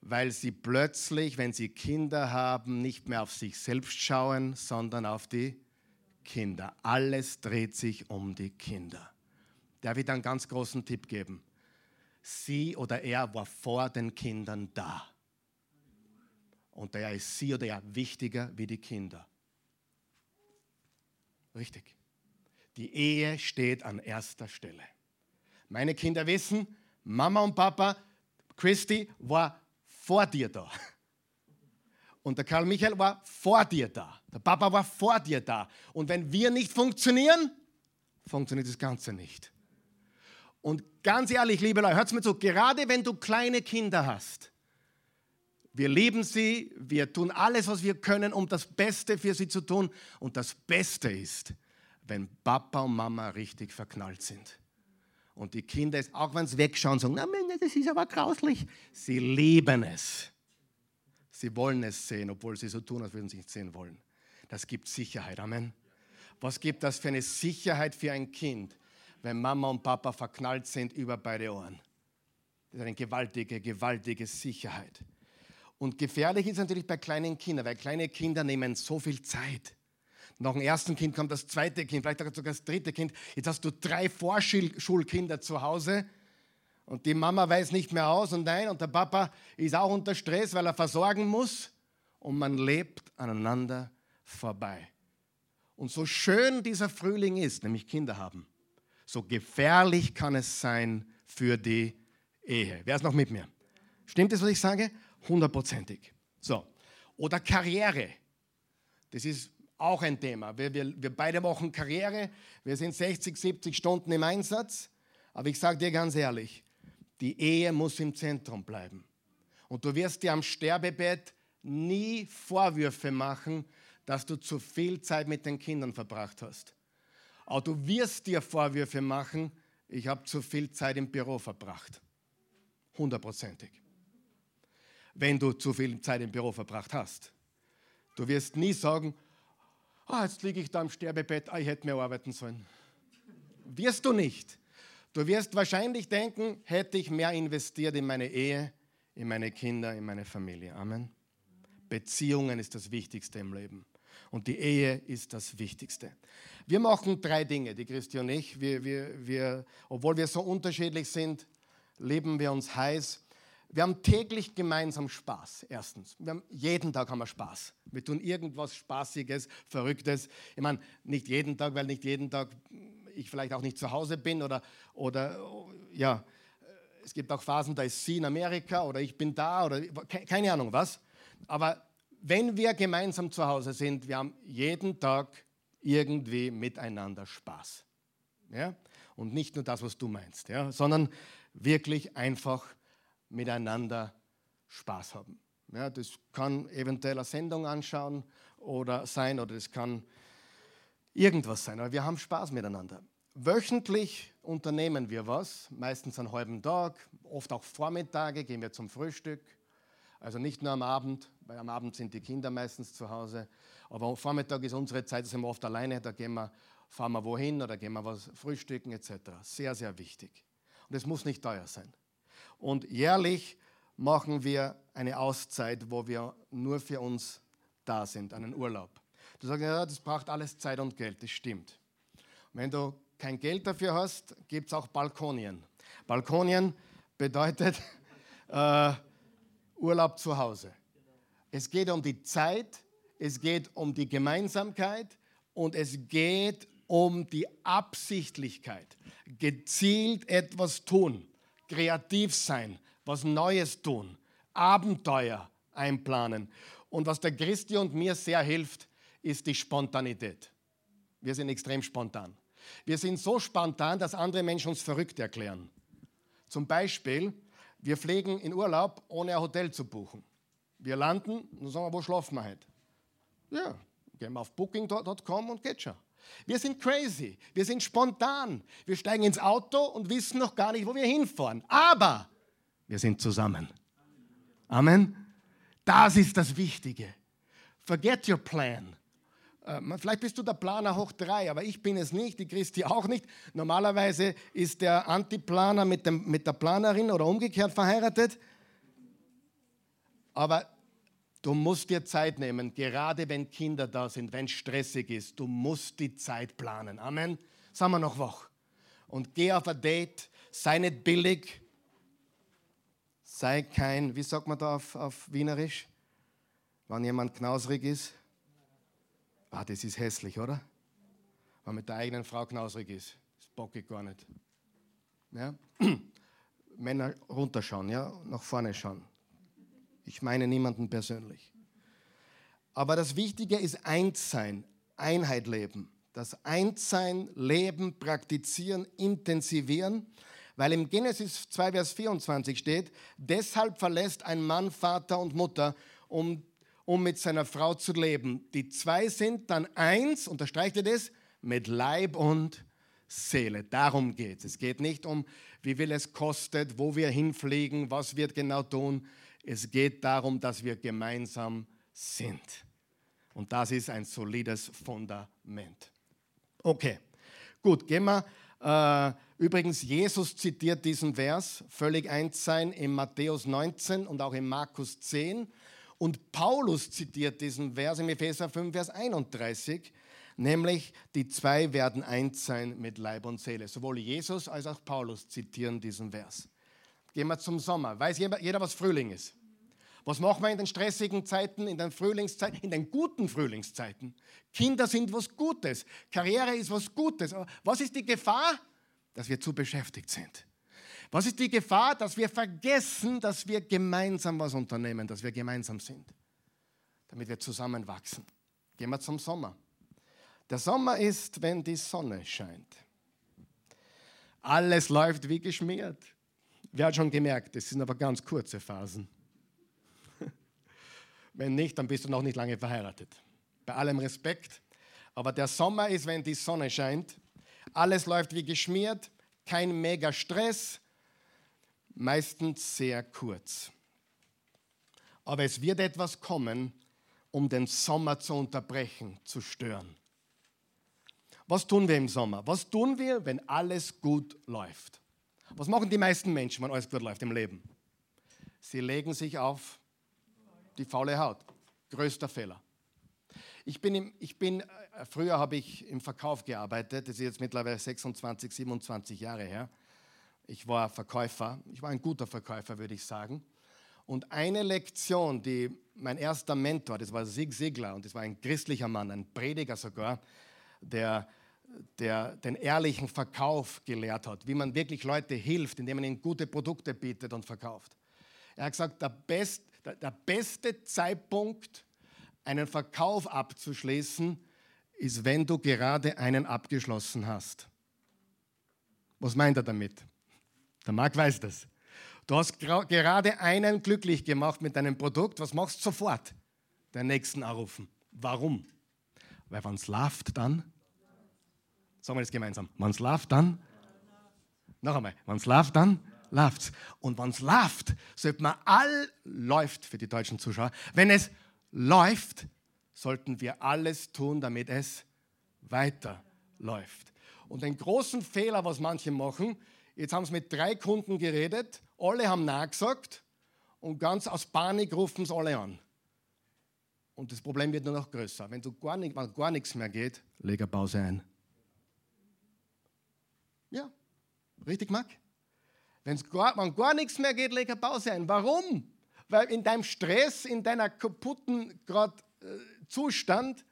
weil sie plötzlich, wenn sie Kinder haben, nicht mehr auf sich selbst schauen, sondern auf die Kinder. Alles dreht sich um die Kinder. Darf ich einen ganz großen Tipp geben? Sie oder er war vor den Kindern da. Und daher ist sie oder er wichtiger wie die Kinder. Richtig. Die Ehe steht an erster Stelle. Meine Kinder wissen, Mama und Papa, Christi war vor dir da. Und der Karl Michael war vor dir da. Der Papa war vor dir da. Und wenn wir nicht funktionieren, funktioniert das Ganze nicht. Und ganz ehrlich, liebe Leute, hört mir zu, gerade wenn du kleine Kinder hast, wir lieben sie, wir tun alles, was wir können, um das Beste für sie zu tun. Und das Beste ist, wenn Papa und Mama richtig verknallt sind. Und die Kinder, auch wenn sie wegschauen, sagen, na, das ist aber grauslich. Sie lieben es. Sie wollen es sehen, obwohl sie so tun, als würden sie nicht sehen wollen. Das gibt Sicherheit. Amen. Was gibt das für eine Sicherheit für ein Kind, wenn Mama und Papa verknallt sind über beide Ohren? Das ist eine gewaltige, gewaltige Sicherheit. Und gefährlich ist natürlich bei kleinen Kindern, weil kleine Kinder nehmen so viel Zeit. Nach dem ersten Kind kommt das zweite Kind, vielleicht sogar das dritte Kind. Jetzt hast du drei Vorschulkinder zu Hause und die Mama weiß nicht mehr aus und nein und der Papa ist auch unter Stress, weil er versorgen muss und man lebt aneinander vorbei. Und so schön dieser Frühling ist, nämlich Kinder haben, so gefährlich kann es sein für die Ehe. Wer ist noch mit mir? Stimmt das, was ich sage? Hundertprozentig. So. Oder Karriere. Das ist auch ein Thema. Wir, wir, wir beide machen Karriere. Wir sind 60, 70 Stunden im Einsatz. Aber ich sage dir ganz ehrlich, die Ehe muss im Zentrum bleiben. Und du wirst dir am Sterbebett nie Vorwürfe machen, dass du zu viel Zeit mit den Kindern verbracht hast. Aber du wirst dir Vorwürfe machen, ich habe zu viel Zeit im Büro verbracht. Hundertprozentig. Wenn du zu viel Zeit im Büro verbracht hast. Du wirst nie sagen, oh, jetzt liege ich da im Sterbebett, ah, ich hätte mehr arbeiten sollen. Wirst du nicht. Du wirst wahrscheinlich denken, hätte ich mehr investiert in meine Ehe, in meine Kinder, in meine Familie. Amen. Beziehungen ist das Wichtigste im Leben. Und die Ehe ist das Wichtigste. Wir machen drei Dinge, die Christi und ich. Wir, wir, wir, obwohl wir so unterschiedlich sind, leben wir uns heiß. Wir haben täglich gemeinsam Spaß, erstens. Haben, jeden Tag haben wir Spaß. Wir tun irgendwas Spaßiges, Verrücktes. Ich meine, nicht jeden Tag, weil nicht jeden Tag ich vielleicht auch nicht zu Hause bin oder, oder ja, es gibt auch Phasen, da ist sie in Amerika oder ich bin da oder keine Ahnung was. Aber wenn wir gemeinsam zu Hause sind, wir haben jeden Tag irgendwie miteinander Spaß. Ja? Und nicht nur das, was du meinst, ja? sondern wirklich einfach miteinander Spaß haben. Ja, das kann eventuell eine Sendung anschauen oder sein oder das kann irgendwas sein, aber wir haben Spaß miteinander. Wöchentlich unternehmen wir was, meistens einen halben Tag, oft auch Vormittage, gehen wir zum Frühstück. Also nicht nur am Abend, weil am Abend sind die Kinder meistens zu Hause. Aber am Vormittag ist unsere Zeit, da sind wir oft alleine, da gehen wir, fahren wir wohin oder gehen wir was frühstücken etc. Sehr, sehr wichtig. Und es muss nicht teuer sein. Und jährlich machen wir eine Auszeit, wo wir nur für uns da sind, einen Urlaub. Du sagst, ja, das braucht alles Zeit und Geld, das stimmt. Und wenn du kein Geld dafür hast, gibt es auch Balkonien. Balkonien bedeutet äh, Urlaub zu Hause. Es geht um die Zeit, es geht um die Gemeinsamkeit und es geht um die Absichtlichkeit, gezielt etwas tun, kreativ sein, was Neues tun, Abenteuer einplanen. Und was der Christi und mir sehr hilft, ist die Spontanität. Wir sind extrem spontan. Wir sind so spontan, dass andere Menschen uns verrückt erklären. Zum Beispiel, wir fliegen in Urlaub, ohne ein Hotel zu buchen. Wir landen und sagen, wo schlafen wir heute? Ja, gehen wir auf booking.com und geht schon. Wir sind crazy, wir sind spontan. Wir steigen ins Auto und wissen noch gar nicht, wo wir hinfahren. Aber wir sind zusammen. Amen. Das ist das Wichtige. Forget your plan. Äh, vielleicht bist du der Planer hoch drei, aber ich bin es nicht, die Christi auch nicht. Normalerweise ist der Antiplaner mit, dem, mit der Planerin oder umgekehrt verheiratet. Aber Du musst dir Zeit nehmen, gerade wenn Kinder da sind, wenn es stressig ist. Du musst die Zeit planen. Amen. Sagen wir noch wach. Und geh auf ein Date, sei nicht billig, sei kein, wie sagt man da auf, auf Wienerisch, wenn jemand knausrig ist? Ah, das ist hässlich, oder? Wenn man mit der eigenen Frau knausrig ist. Das bocke ich gar nicht. Ja? Männer runterschauen, ja, nach vorne schauen. Ich meine niemanden persönlich. Aber das Wichtige ist Einssein, Einheit leben. Das Einssein, Leben, Praktizieren, Intensivieren. Weil im Genesis 2, Vers 24 steht, deshalb verlässt ein Mann Vater und Mutter, um, um mit seiner Frau zu leben. Die zwei sind dann eins, unterstreicht ihr das, mit Leib und Seele. Darum geht es. Es geht nicht um, wie viel es kostet, wo wir hinfliegen, was wir genau tun. Es geht darum, dass wir gemeinsam sind. Und das ist ein solides Fundament. Okay, gut, gehen wir. Äh, übrigens, Jesus zitiert diesen Vers, völlig eins sein, in Matthäus 19 und auch in Markus 10. Und Paulus zitiert diesen Vers im Epheser 5, Vers 31, nämlich die zwei werden eins sein mit Leib und Seele. Sowohl Jesus als auch Paulus zitieren diesen Vers. Gehen wir zum Sommer. Weiß jeder, was Frühling ist? Was machen wir in den stressigen Zeiten, in den Frühlingszeiten, in den guten Frühlingszeiten? Kinder sind was Gutes, Karriere ist was Gutes. Aber was ist die Gefahr? Dass wir zu beschäftigt sind. Was ist die Gefahr? Dass wir vergessen, dass wir gemeinsam was unternehmen, dass wir gemeinsam sind, damit wir zusammenwachsen. Gehen wir zum Sommer. Der Sommer ist, wenn die Sonne scheint. Alles läuft wie geschmiert. Wer hat schon gemerkt, das sind aber ganz kurze Phasen. Wenn nicht, dann bist du noch nicht lange verheiratet. Bei allem Respekt. Aber der Sommer ist, wenn die Sonne scheint. Alles läuft wie geschmiert, kein mega Stress, meistens sehr kurz. Aber es wird etwas kommen, um den Sommer zu unterbrechen, zu stören. Was tun wir im Sommer? Was tun wir, wenn alles gut läuft? Was machen die meisten Menschen, wenn alles gut läuft im Leben? Sie legen sich auf die faule Haut. Größter Fehler. Ich bin, im, ich bin äh, früher habe ich im Verkauf gearbeitet, das ist jetzt mittlerweile 26, 27 Jahre her. Ich war Verkäufer, ich war ein guter Verkäufer, würde ich sagen. Und eine Lektion, die mein erster Mentor, das war Sig Sigler, und das war ein christlicher Mann, ein Prediger sogar, der, der den ehrlichen Verkauf gelehrt hat, wie man wirklich Leute hilft, indem man ihnen gute Produkte bietet und verkauft. Er hat gesagt, der, best, der, beste Zeitpunkt, einen Verkauf abzuschließen, ist, wenn du gerade einen abgeschlossen hast. Was meint er damit? Der Marc weiß das. Du hast gerade einen glücklich gemacht mit deinem Produkt. Was machst du sofort? Den nächsten anrufen. Warum? Weil wenn es läuft, dann. Sagen wir das gemeinsam. Wenn es läuft, dann. Noch einmal. Wenn es läuft, dann läuft's. Und wenn es läuft, sollte man all läuft für die deutschen Zuschauer. Wenn es läuft, sollten wir alles tun, damit es weiterläuft. Und den großen Fehler, was manche machen, jetzt haben sie mit drei Kunden geredet, alle haben nachgesagt und ganz aus Panik rufen es alle an. Und das Problem wird nur noch größer. Wenn, du gar, nicht, wenn gar nichts mehr geht, leg eine Pause ein. Ja, richtig, Marc? Wenn gar nichts mehr geht, leg eine Pause ein. Warum? Weil in deinem Stress, in deiner kaputten grad, äh, Zustand,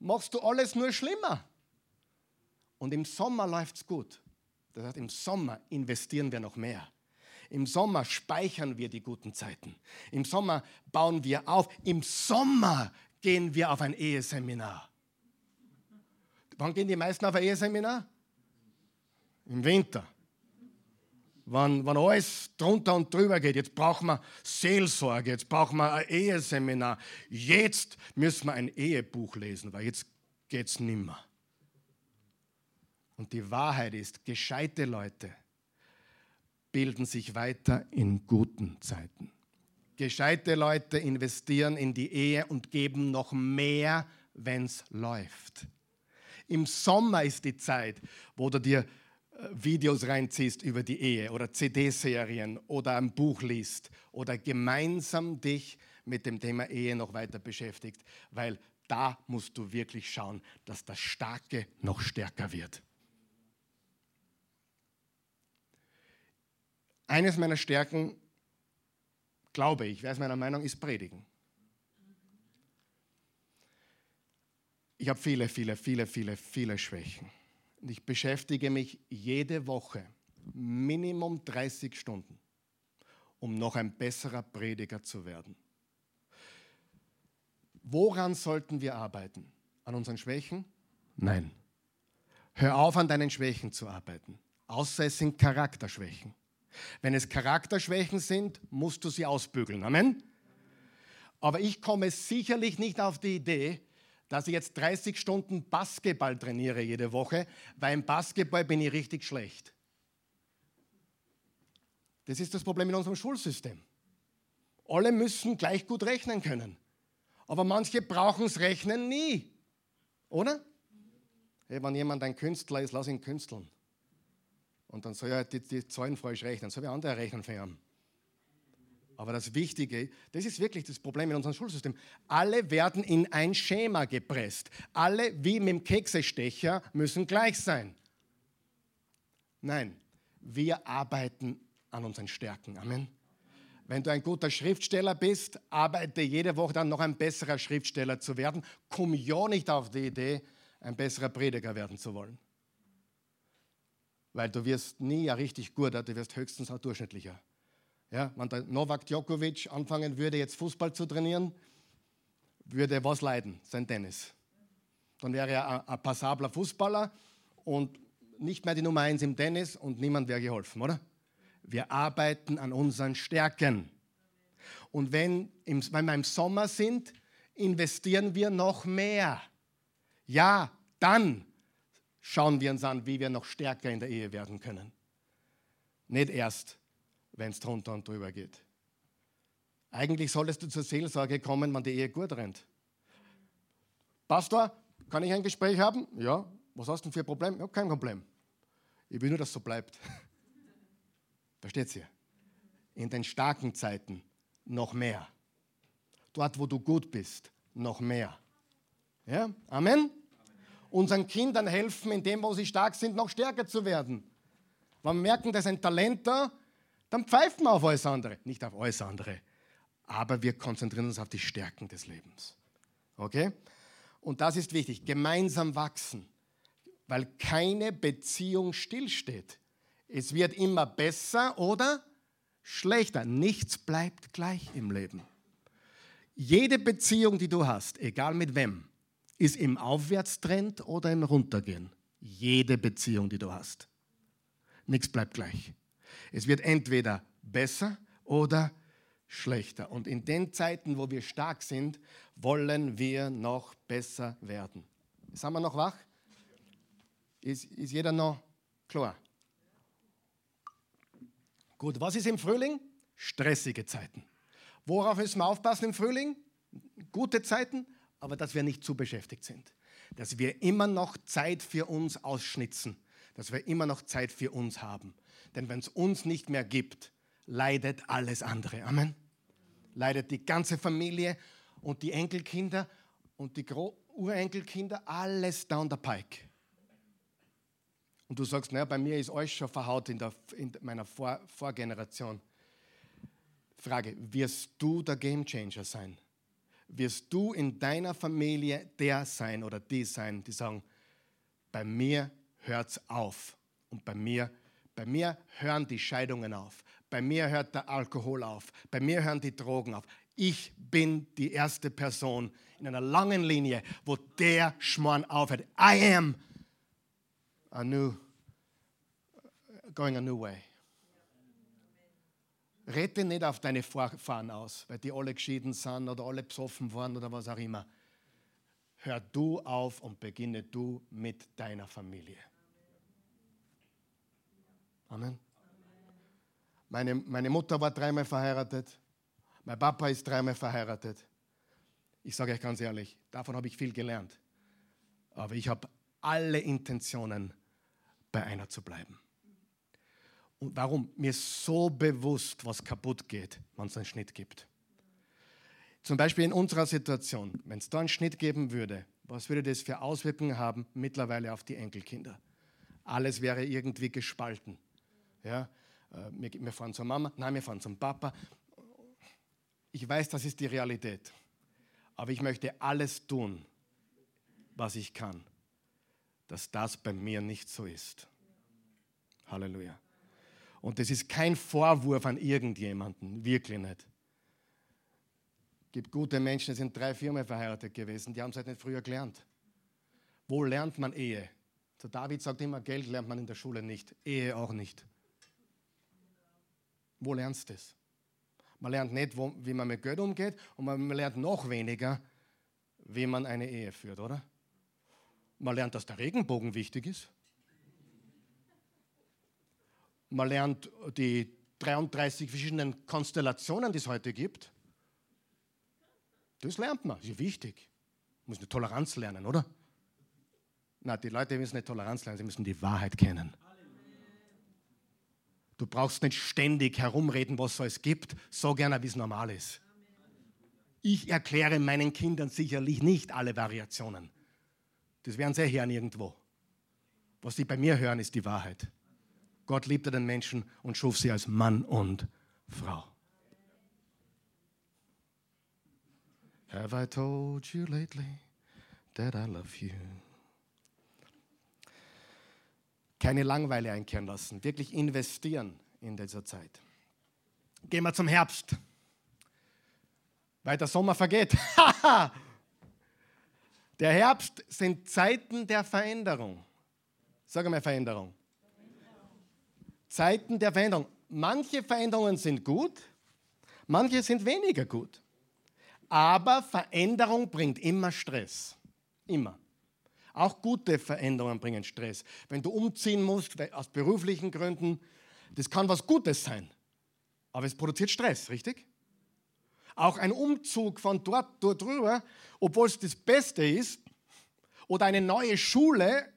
machst du alles nur schlimmer. Und im Sommer läuft es gut. Das heißt, im Sommer investieren wir noch mehr. Im Sommer speichern wir die guten Zeiten. Im Sommer bauen wir auf. Im Sommer gehen wir auf ein Eheseminar. Wann gehen die meisten auf ein Eheseminar? Im Winter. Wann, wann alles drunter und drüber geht. Jetzt brauchen wir Seelsorge, jetzt brauchen wir ein Eheseminar. Jetzt müssen wir ein Ehebuch lesen, weil jetzt geht es nimmer. Und die Wahrheit ist, gescheite Leute bilden sich weiter in guten Zeiten. Gescheite Leute investieren in die Ehe und geben noch mehr, wenn es läuft. Im Sommer ist die Zeit, wo du dir Videos reinziehst über die Ehe oder CD-Serien oder ein Buch liest oder gemeinsam dich mit dem Thema Ehe noch weiter beschäftigt, weil da musst du wirklich schauen, dass das Starke noch stärker wird. Eines meiner Stärken, glaube ich, wer ist meiner Meinung, ist Predigen. Ich habe viele, viele, viele, viele, viele Schwächen. Und ich beschäftige mich jede Woche Minimum 30 Stunden, um noch ein besserer Prediger zu werden. Woran sollten wir arbeiten? An unseren Schwächen? Nein. Hör auf, an deinen Schwächen zu arbeiten, außer es sind Charakterschwächen. Wenn es Charakterschwächen sind, musst du sie ausbügeln. Amen. Aber ich komme sicherlich nicht auf die Idee, dass ich jetzt 30 Stunden Basketball trainiere jede Woche, weil im Basketball bin ich richtig schlecht. Das ist das Problem in unserem Schulsystem. Alle müssen gleich gut rechnen können. Aber manche brauchen es Rechnen nie. Oder? Hey, wenn jemand ein Künstler ist, lass ihn künsteln. Und dann soll er die, die Zahlen falsch rechnen, soll er andere rechnen für ihn. Aber das Wichtige, das ist wirklich das Problem in unserem Schulsystem. Alle werden in ein Schema gepresst. Alle, wie mit dem Keksestecher, müssen gleich sein. Nein, wir arbeiten an unseren Stärken. Amen. Wenn du ein guter Schriftsteller bist, arbeite jede Woche dann noch ein besserer Schriftsteller zu werden. Komm ja nicht auf die Idee, ein besserer Prediger werden zu wollen weil du wirst nie ein richtig guter, du wirst höchstens ein durchschnittlicher. Ja, wenn der Novak Djokovic anfangen würde, jetzt Fußball zu trainieren, würde was leiden? Sein Tennis. Dann wäre er ein, passabler Fußballer und nicht mehr die Nummer eins im Tennis und niemand wäre geholfen, oder? Wir arbeiten an unseren Stärken. Und wenn, im, wenn wir im Sommer sind, investieren wir noch mehr. Ja, dann schauen wir uns an, wie wir noch stärker in der Ehe werden können. Nicht erst, wenn es drunter und drüber geht. Eigentlich solltest du zur Seelsorge kommen, wenn die Ehe gut rennt. Pastor, kann ich ein Gespräch haben? Ja. Was hast du denn für ein Problem? Ja, kein Problem. Ich will nur, dass es so bleibt. Versteht ihr? In den starken Zeiten noch mehr. Dort, wo du gut bist, noch mehr. Ja? Amen? unseren Kindern helfen, in dem, wo sie stark sind, noch stärker zu werden. Wenn wir merken, das ist ein Talent da, dann pfeifen wir auf alles andere. Nicht auf alles andere, aber wir konzentrieren uns auf die Stärken des Lebens. Okay? Und das ist wichtig, gemeinsam wachsen, weil keine Beziehung stillsteht. Es wird immer besser oder schlechter. Nichts bleibt gleich im Leben. Jede Beziehung, die du hast, egal mit wem, ist im Aufwärtstrend oder im Runtergehen. Jede Beziehung, die du hast. Nichts bleibt gleich. Es wird entweder besser oder schlechter. Und in den Zeiten, wo wir stark sind, wollen wir noch besser werden. Sind wir noch wach? Ist, ist jeder noch klar? Gut, was ist im Frühling? Stressige Zeiten. Worauf müssen wir aufpassen im Frühling? Gute Zeiten? aber dass wir nicht zu beschäftigt sind. Dass wir immer noch Zeit für uns ausschnitzen. Dass wir immer noch Zeit für uns haben. Denn wenn es uns nicht mehr gibt, leidet alles andere. Amen. Leidet die ganze Familie und die Enkelkinder und die Gro Urenkelkinder, alles down the pike. Und du sagst, naja, bei mir ist alles schon verhaut in, der, in meiner Vor Vorgeneration. Frage, wirst du der Gamechanger sein? wirst du in deiner Familie der sein oder die sein, die sagen, bei mir hört's auf. Und bei mir, bei mir hören die Scheidungen auf. Bei mir hört der Alkohol auf. Bei mir hören die Drogen auf. Ich bin die erste Person in einer langen Linie, wo der Schmarrn aufhört. I am a new, going a new way. Rette nicht auf deine Vorfahren aus, weil die alle geschieden sind oder alle besoffen waren oder was auch immer. Hör du auf und beginne du mit deiner Familie. Amen. Meine, meine Mutter war dreimal verheiratet. Mein Papa ist dreimal verheiratet. Ich sage euch ganz ehrlich, davon habe ich viel gelernt. Aber ich habe alle Intentionen, bei einer zu bleiben. Und warum? Mir ist so bewusst, was kaputt geht, wenn es einen Schnitt gibt. Zum Beispiel in unserer Situation, wenn es da einen Schnitt geben würde, was würde das für Auswirkungen haben mittlerweile auf die Enkelkinder? Alles wäre irgendwie gespalten. Ja? Äh, wir, wir fahren zur Mama, nein, wir fahren zum Papa. Ich weiß, das ist die Realität. Aber ich möchte alles tun, was ich kann, dass das bei mir nicht so ist. Halleluja. Und das ist kein Vorwurf an irgendjemanden, wirklich nicht. Es gibt gute Menschen, die sind drei, viermal verheiratet gewesen, die haben es halt nicht früher gelernt. Wo lernt man Ehe? Der David sagt immer, Geld lernt man in der Schule nicht, Ehe auch nicht. Wo lernst du das? Man lernt nicht, wo, wie man mit Geld umgeht und man lernt noch weniger, wie man eine Ehe führt, oder? Man lernt, dass der Regenbogen wichtig ist. Man lernt die 33 verschiedenen Konstellationen, die es heute gibt. Das lernt man, das ist wichtig. Man muss eine Toleranz lernen, oder? Na, die Leute müssen nicht Toleranz lernen, sie müssen die Wahrheit kennen. Du brauchst nicht ständig herumreden, was es alles gibt. So gerne, wie es normal ist. Ich erkläre meinen Kindern sicherlich nicht alle Variationen. Das werden sie hören irgendwo. Was sie bei mir hören, ist die Wahrheit. Gott liebte den Menschen und schuf sie als Mann und Frau. Have I told you lately that I love you? Keine Langweile einkehren lassen, wirklich investieren in dieser Zeit. Gehen wir zum Herbst, weil der Sommer vergeht. der Herbst sind Zeiten der Veränderung. Sag mal Veränderung. Zeiten der Veränderung. Manche Veränderungen sind gut, manche sind weniger gut. Aber Veränderung bringt immer Stress. Immer. Auch gute Veränderungen bringen Stress. Wenn du umziehen musst, aus beruflichen Gründen, das kann was Gutes sein. Aber es produziert Stress, richtig? Auch ein Umzug von dort, dort drüber, obwohl es das Beste ist, oder eine neue Schule,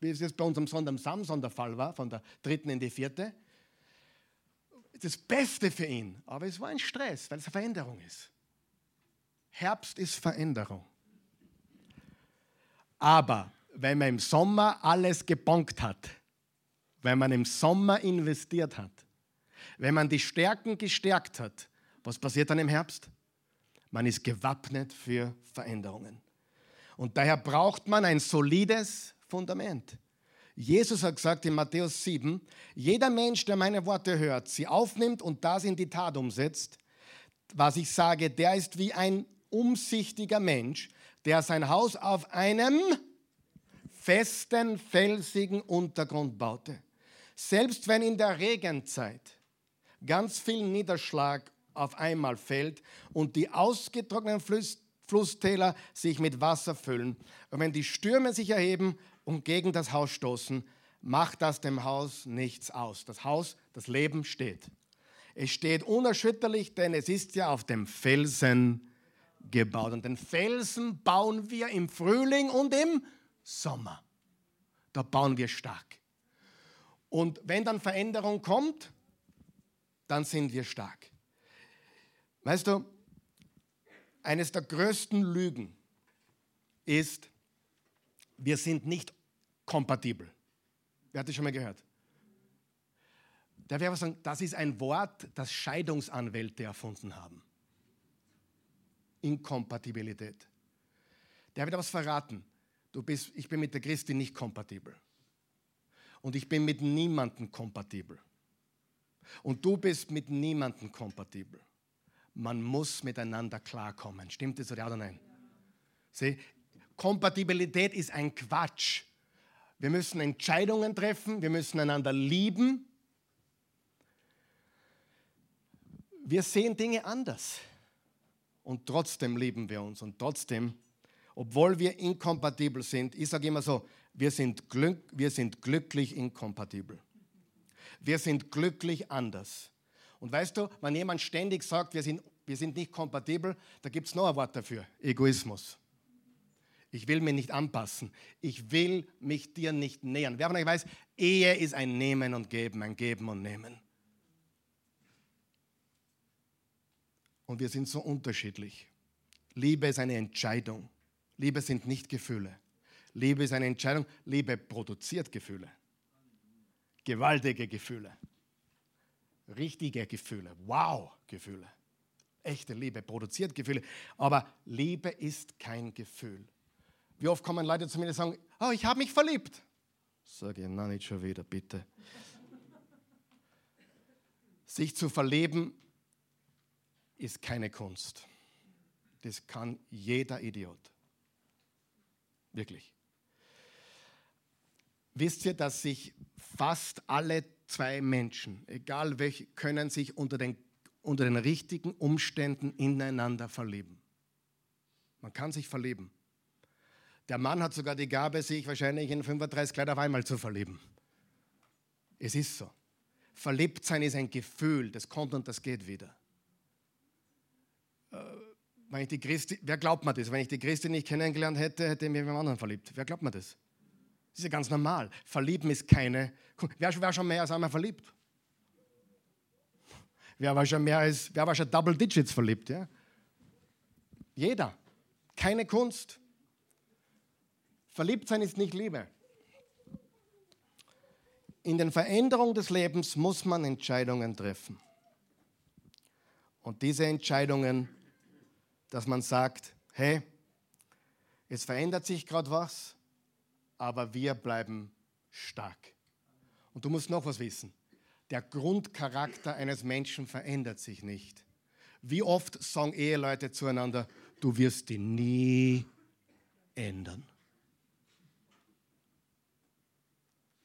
wie es jetzt bei unserem Sonntag Samson der Fall war, von der dritten in die vierte. Das Beste für ihn, aber es war ein Stress, weil es eine Veränderung ist. Herbst ist Veränderung. Aber wenn man im Sommer alles gebonkt hat, wenn man im Sommer investiert hat, wenn man die Stärken gestärkt hat, was passiert dann im Herbst? Man ist gewappnet für Veränderungen. Und daher braucht man ein solides Fundament. Jesus hat gesagt in Matthäus 7, jeder Mensch, der meine Worte hört, sie aufnimmt und das in die Tat umsetzt, was ich sage, der ist wie ein umsichtiger Mensch, der sein Haus auf einem festen, felsigen Untergrund baute. Selbst wenn in der Regenzeit ganz viel Niederschlag auf einmal fällt und die ausgetrockneten Flüsse Flusstäler sich mit Wasser füllen. Und wenn die Stürme sich erheben und gegen das Haus stoßen, macht das dem Haus nichts aus. Das Haus, das Leben steht. Es steht unerschütterlich, denn es ist ja auf dem Felsen gebaut. Und den Felsen bauen wir im Frühling und im Sommer. Da bauen wir stark. Und wenn dann Veränderung kommt, dann sind wir stark. Weißt du, eines der größten Lügen ist, wir sind nicht kompatibel. Wer hat das schon mal gehört? Da wäre sagen, das ist ein Wort, das Scheidungsanwälte erfunden haben. Inkompatibilität. Der wird was verraten. du bist, ich bin mit der Christi nicht kompatibel. Und ich bin mit niemandem kompatibel. Und du bist mit niemandem kompatibel. Man muss miteinander klarkommen. Stimmt das oder ja oder nein? Sieh, Kompatibilität ist ein Quatsch. Wir müssen Entscheidungen treffen, wir müssen einander lieben. Wir sehen Dinge anders. Und trotzdem lieben wir uns. Und trotzdem, obwohl wir inkompatibel sind, ich sage immer so, wir sind, glück, wir sind glücklich inkompatibel. Wir sind glücklich anders. Und weißt du, wenn jemand ständig sagt, wir sind, wir sind nicht kompatibel, da gibt es noch ein Wort dafür, Egoismus. Ich will mich nicht anpassen. Ich will mich dir nicht nähern. Wer von euch weiß, Ehe ist ein Nehmen und Geben, ein Geben und Nehmen. Und wir sind so unterschiedlich. Liebe ist eine Entscheidung. Liebe sind nicht Gefühle. Liebe ist eine Entscheidung. Liebe produziert Gefühle. Gewaltige Gefühle. Richtige Gefühle. Wow, Gefühle. Echte Liebe produziert Gefühle. Aber Liebe ist kein Gefühl. Wie oft kommen Leute zu mir und sagen, oh, ich habe mich verliebt. Sage ich, nein, nicht schon wieder, bitte. Sich zu verleben ist keine Kunst. Das kann jeder Idiot. Wirklich. Wisst ihr, dass sich fast alle zwei Menschen, egal welche, können sich unter den, unter den richtigen Umständen ineinander verlieben. Man kann sich verlieben. Der Mann hat sogar die Gabe, sich wahrscheinlich in 35 Kleider auf einmal zu verlieben. Es ist so. Verliebt sein ist ein Gefühl, das kommt und das geht wieder. Wenn ich die Christi, wer glaubt mir das? Wenn ich die Christi nicht kennengelernt hätte, hätte ich mich mit einem anderen verliebt. Wer glaubt mir das? Das ist ja ganz normal. Verlieben ist keine. Wer war schon mehr als einmal verliebt? Wer war schon mehr als, wer war schon Double Digits verliebt? Ja? Jeder. Keine Kunst. Verliebt sein ist nicht Liebe. In den Veränderungen des Lebens muss man Entscheidungen treffen. Und diese Entscheidungen, dass man sagt, hey, es verändert sich gerade was, aber wir bleiben stark. Und du musst noch was wissen. Der Grundcharakter eines Menschen verändert sich nicht. Wie oft sagen Eheleute zueinander, du wirst ihn nie ändern.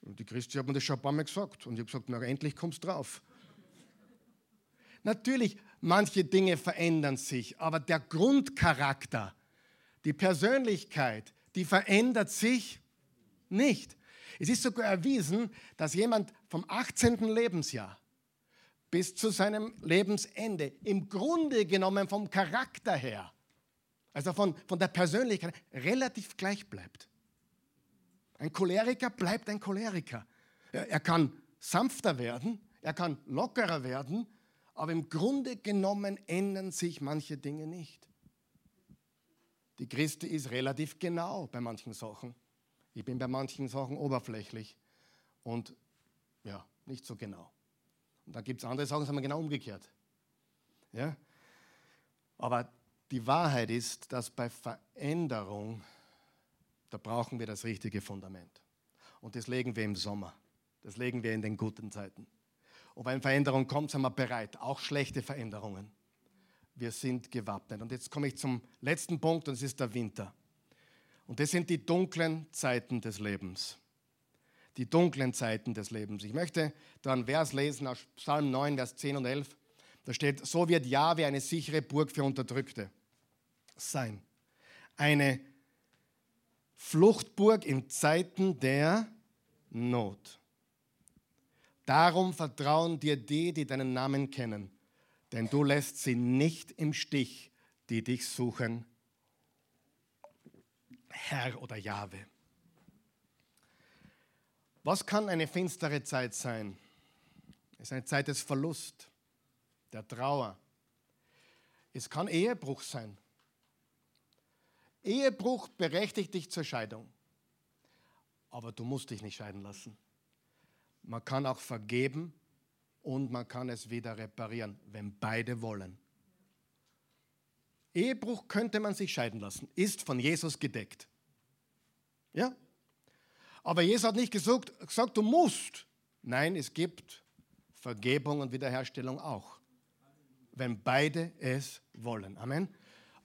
Und die Christi hat mir das schon ein paar Mal gesagt. Und ich habe gesagt, na, endlich kommst du drauf. Natürlich, manche Dinge verändern sich, aber der Grundcharakter, die Persönlichkeit, die verändert sich nicht. Es ist sogar erwiesen, dass jemand vom 18. Lebensjahr bis zu seinem Lebensende im Grunde genommen vom Charakter her, also von, von der Persönlichkeit, relativ gleich bleibt. Ein Choleriker bleibt ein Choleriker. Er kann sanfter werden, er kann lockerer werden, aber im Grunde genommen ändern sich manche Dinge nicht. Die Christi ist relativ genau bei manchen Sachen. Ich bin bei manchen Sachen oberflächlich und ja, nicht so genau. Und da gibt es andere Sachen, sind wir genau umgekehrt. Ja? Aber die Wahrheit ist, dass bei Veränderung da brauchen wir das richtige Fundament. Und das legen wir im Sommer. Das legen wir in den guten Zeiten. Und wenn Veränderung kommt, sind wir bereit. Auch schlechte Veränderungen. Wir sind gewappnet. Und jetzt komme ich zum letzten Punkt und es ist der Winter. Und das sind die dunklen Zeiten des Lebens. Die dunklen Zeiten des Lebens. Ich möchte da einen Vers lesen aus Psalm 9, Vers 10 und 11. Da steht, so wird Jahwe eine sichere Burg für Unterdrückte sein. Eine Fluchtburg in Zeiten der Not. Darum vertrauen dir die, die deinen Namen kennen, denn du lässt sie nicht im Stich, die dich suchen, Herr oder Jahwe. Was kann eine finstere Zeit sein? Es ist eine Zeit des Verlust, der Trauer. Es kann Ehebruch sein. Ehebruch berechtigt dich zur Scheidung. Aber du musst dich nicht scheiden lassen. Man kann auch vergeben und man kann es wieder reparieren, wenn beide wollen. Ehebruch könnte man sich scheiden lassen, ist von Jesus gedeckt. Ja? Aber Jesus hat nicht gesagt, gesagt, du musst. Nein, es gibt Vergebung und Wiederherstellung auch. Wenn beide es wollen. Amen.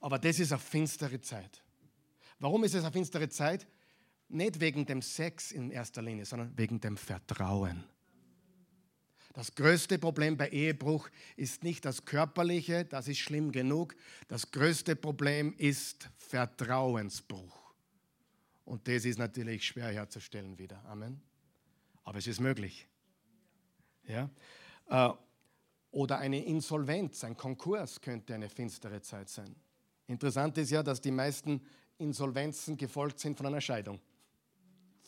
Aber das ist eine finstere Zeit. Warum ist es eine finstere Zeit? Nicht wegen dem Sex in erster Linie, sondern wegen dem Vertrauen. Das größte Problem bei Ehebruch ist nicht das körperliche, das ist schlimm genug. Das größte Problem ist Vertrauensbruch. Und das ist natürlich schwer herzustellen wieder. Amen. Aber es ist möglich. Ja? Äh, oder eine Insolvenz, ein Konkurs könnte eine finstere Zeit sein. Interessant ist ja, dass die meisten Insolvenzen gefolgt sind von einer Scheidung.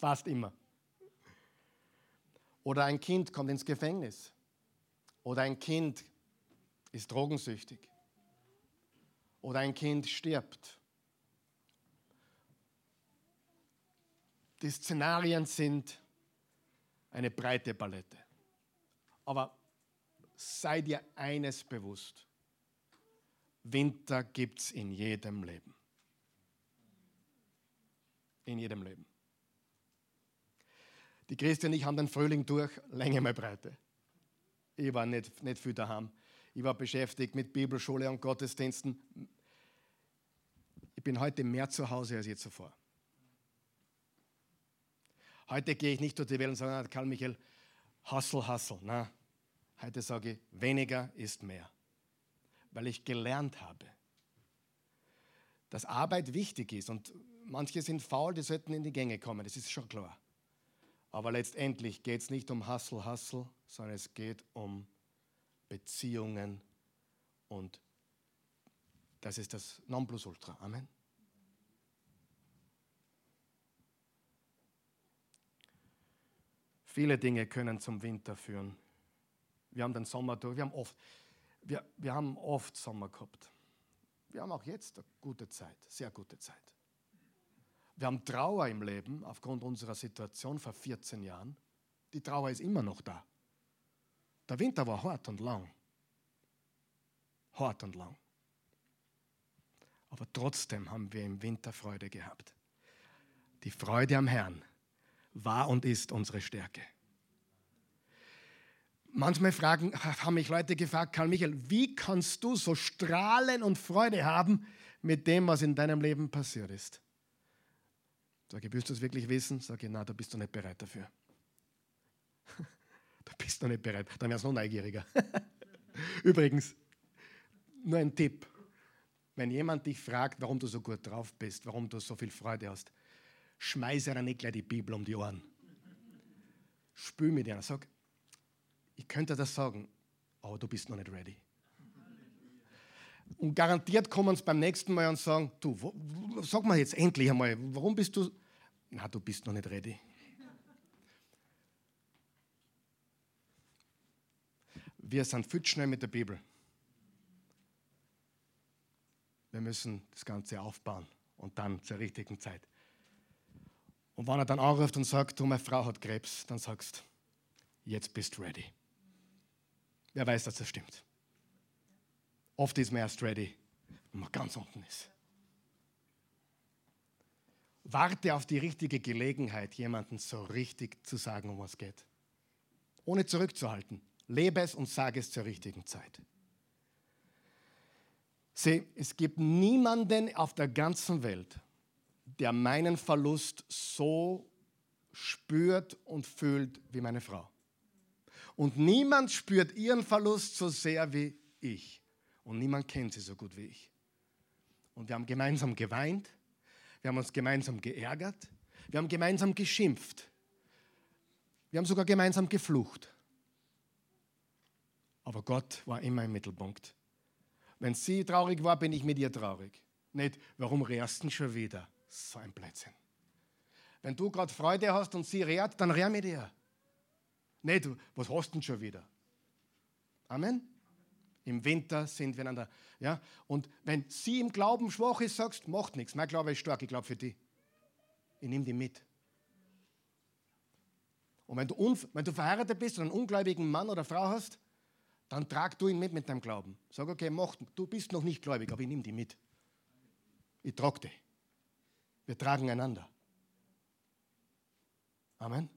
Fast immer. Oder ein Kind kommt ins Gefängnis. Oder ein Kind ist drogensüchtig. Oder ein Kind stirbt. Die Szenarien sind eine breite Palette. Aber sei dir eines bewusst. Winter gibt es in jedem Leben. In jedem Leben. Die Christi und ich haben den Frühling durch, Länge mal Breite. Ich war nicht, nicht viel daheim. Ich war beschäftigt mit Bibelschule und Gottesdiensten. Ich bin heute mehr zu Hause als je zuvor. Heute gehe ich nicht durch die Welt und sage, Karl Michael, hustle, hustle. Na, heute sage ich, weniger ist mehr. Weil ich gelernt habe, dass Arbeit wichtig ist. Und manche sind faul, die sollten in die Gänge kommen, das ist schon klar. Aber letztendlich geht es nicht um Hustle, Hustle, sondern es geht um Beziehungen und das ist das Nonplusultra. Amen. Viele Dinge können zum Winter führen. Wir haben den Sommer durch, wir haben oft, wir, wir haben oft Sommer gehabt. Wir haben auch jetzt eine gute Zeit, sehr gute Zeit. Wir haben Trauer im Leben aufgrund unserer Situation vor 14 Jahren. Die Trauer ist immer noch da. Der Winter war hart und lang. Hart und lang. Aber trotzdem haben wir im Winter Freude gehabt. Die Freude am Herrn war und ist unsere Stärke. Manchmal fragen, haben mich Leute gefragt, Karl Michael, wie kannst du so strahlen und Freude haben mit dem, was in deinem Leben passiert ist? Sage ich, willst du das wirklich wissen? Sage ich, na, da bist du nicht bereit dafür. da bist du nicht bereit. Dann wärst du noch neugieriger. Übrigens, nur ein Tipp. Wenn jemand dich fragt, warum du so gut drauf bist, warum du so viel Freude hast, schmeiße er nicht gleich die Bibel um die Ohren. Spül mit ihr. Sag, ich könnte das sagen, aber du bist noch nicht ready. Und garantiert kommen sie beim nächsten Mal und sagen, du, wo, sag mal jetzt endlich einmal, warum bist du... Na, du bist noch nicht ready. Wir sind viel schnell mit der Bibel. Wir müssen das Ganze aufbauen und dann zur richtigen Zeit. Und wenn er dann anruft und sagt, du, meine Frau hat Krebs, dann sagst jetzt bist du ready. Wer weiß, dass das stimmt. Oft ist man erst ready, wenn man ganz unten ist. Warte auf die richtige Gelegenheit, jemanden so richtig zu sagen, um was es geht. Ohne zurückzuhalten. Lebe es und sage es zur richtigen Zeit. Sieh, es gibt niemanden auf der ganzen Welt, der meinen Verlust so spürt und fühlt wie meine Frau. Und niemand spürt ihren Verlust so sehr wie ich. Und niemand kennt sie so gut wie ich. Und wir haben gemeinsam geweint, wir haben uns gemeinsam geärgert, wir haben gemeinsam geschimpft, wir haben sogar gemeinsam geflucht. Aber Gott war immer im Mittelpunkt. Wenn sie traurig war, bin ich mit ihr traurig. Nicht, warum rehrst du schon wieder? So ein Blödsinn. Wenn du gerade Freude hast und sie rehrt, dann rehr mit ihr. Nicht, was hast du denn schon wieder? Amen. Im Winter sind wir einander. Ja? Und wenn sie im Glauben schwach ist, sagst, macht nichts. Mein Glaube ist stark, ich glaube für die. Ich nehme die mit. Und wenn du, wenn du verheiratet bist und einen ungläubigen Mann oder Frau hast, dann trag du ihn mit mit deinem Glauben. Sag, okay, mach, du bist noch nicht gläubig, aber ich nehme die mit. Ich trage die. Wir tragen einander. Amen.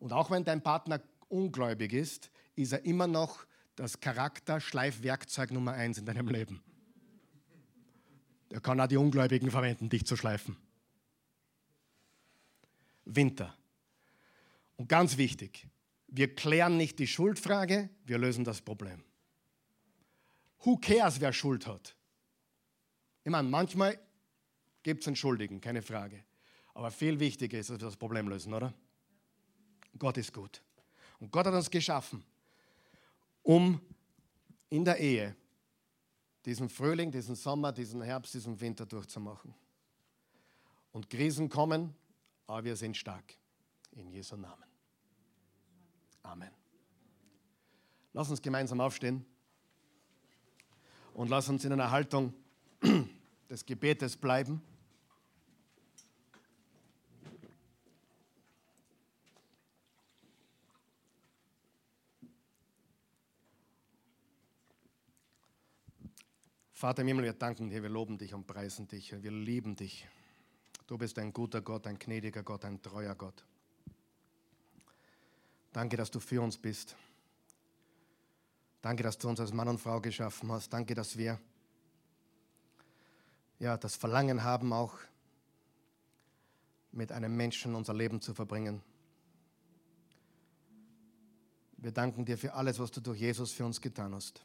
Und auch wenn dein Partner ungläubig ist, ist er immer noch das Charakterschleifwerkzeug Nummer eins in deinem Leben. Er kann auch die Ungläubigen verwenden, dich zu schleifen. Winter. Und ganz wichtig, wir klären nicht die Schuldfrage, wir lösen das Problem. Who cares, wer Schuld hat? Ich meine, manchmal gibt es einen Schuldigen, keine Frage. Aber viel wichtiger ist, dass wir das Problem lösen, oder? Gott ist gut. Und Gott hat uns geschaffen, um in der Ehe diesen Frühling, diesen Sommer, diesen Herbst, diesen Winter durchzumachen. Und Krisen kommen, aber wir sind stark. In Jesu Namen. Amen. Lass uns gemeinsam aufstehen und lass uns in einer Haltung des Gebetes bleiben. Vater im Himmel, wir danken dir, wir loben dich und preisen dich, wir lieben dich. Du bist ein guter Gott, ein gnädiger Gott, ein treuer Gott. Danke, dass du für uns bist. Danke, dass du uns als Mann und Frau geschaffen hast. Danke, dass wir ja, das Verlangen haben, auch mit einem Menschen unser Leben zu verbringen. Wir danken dir für alles, was du durch Jesus für uns getan hast.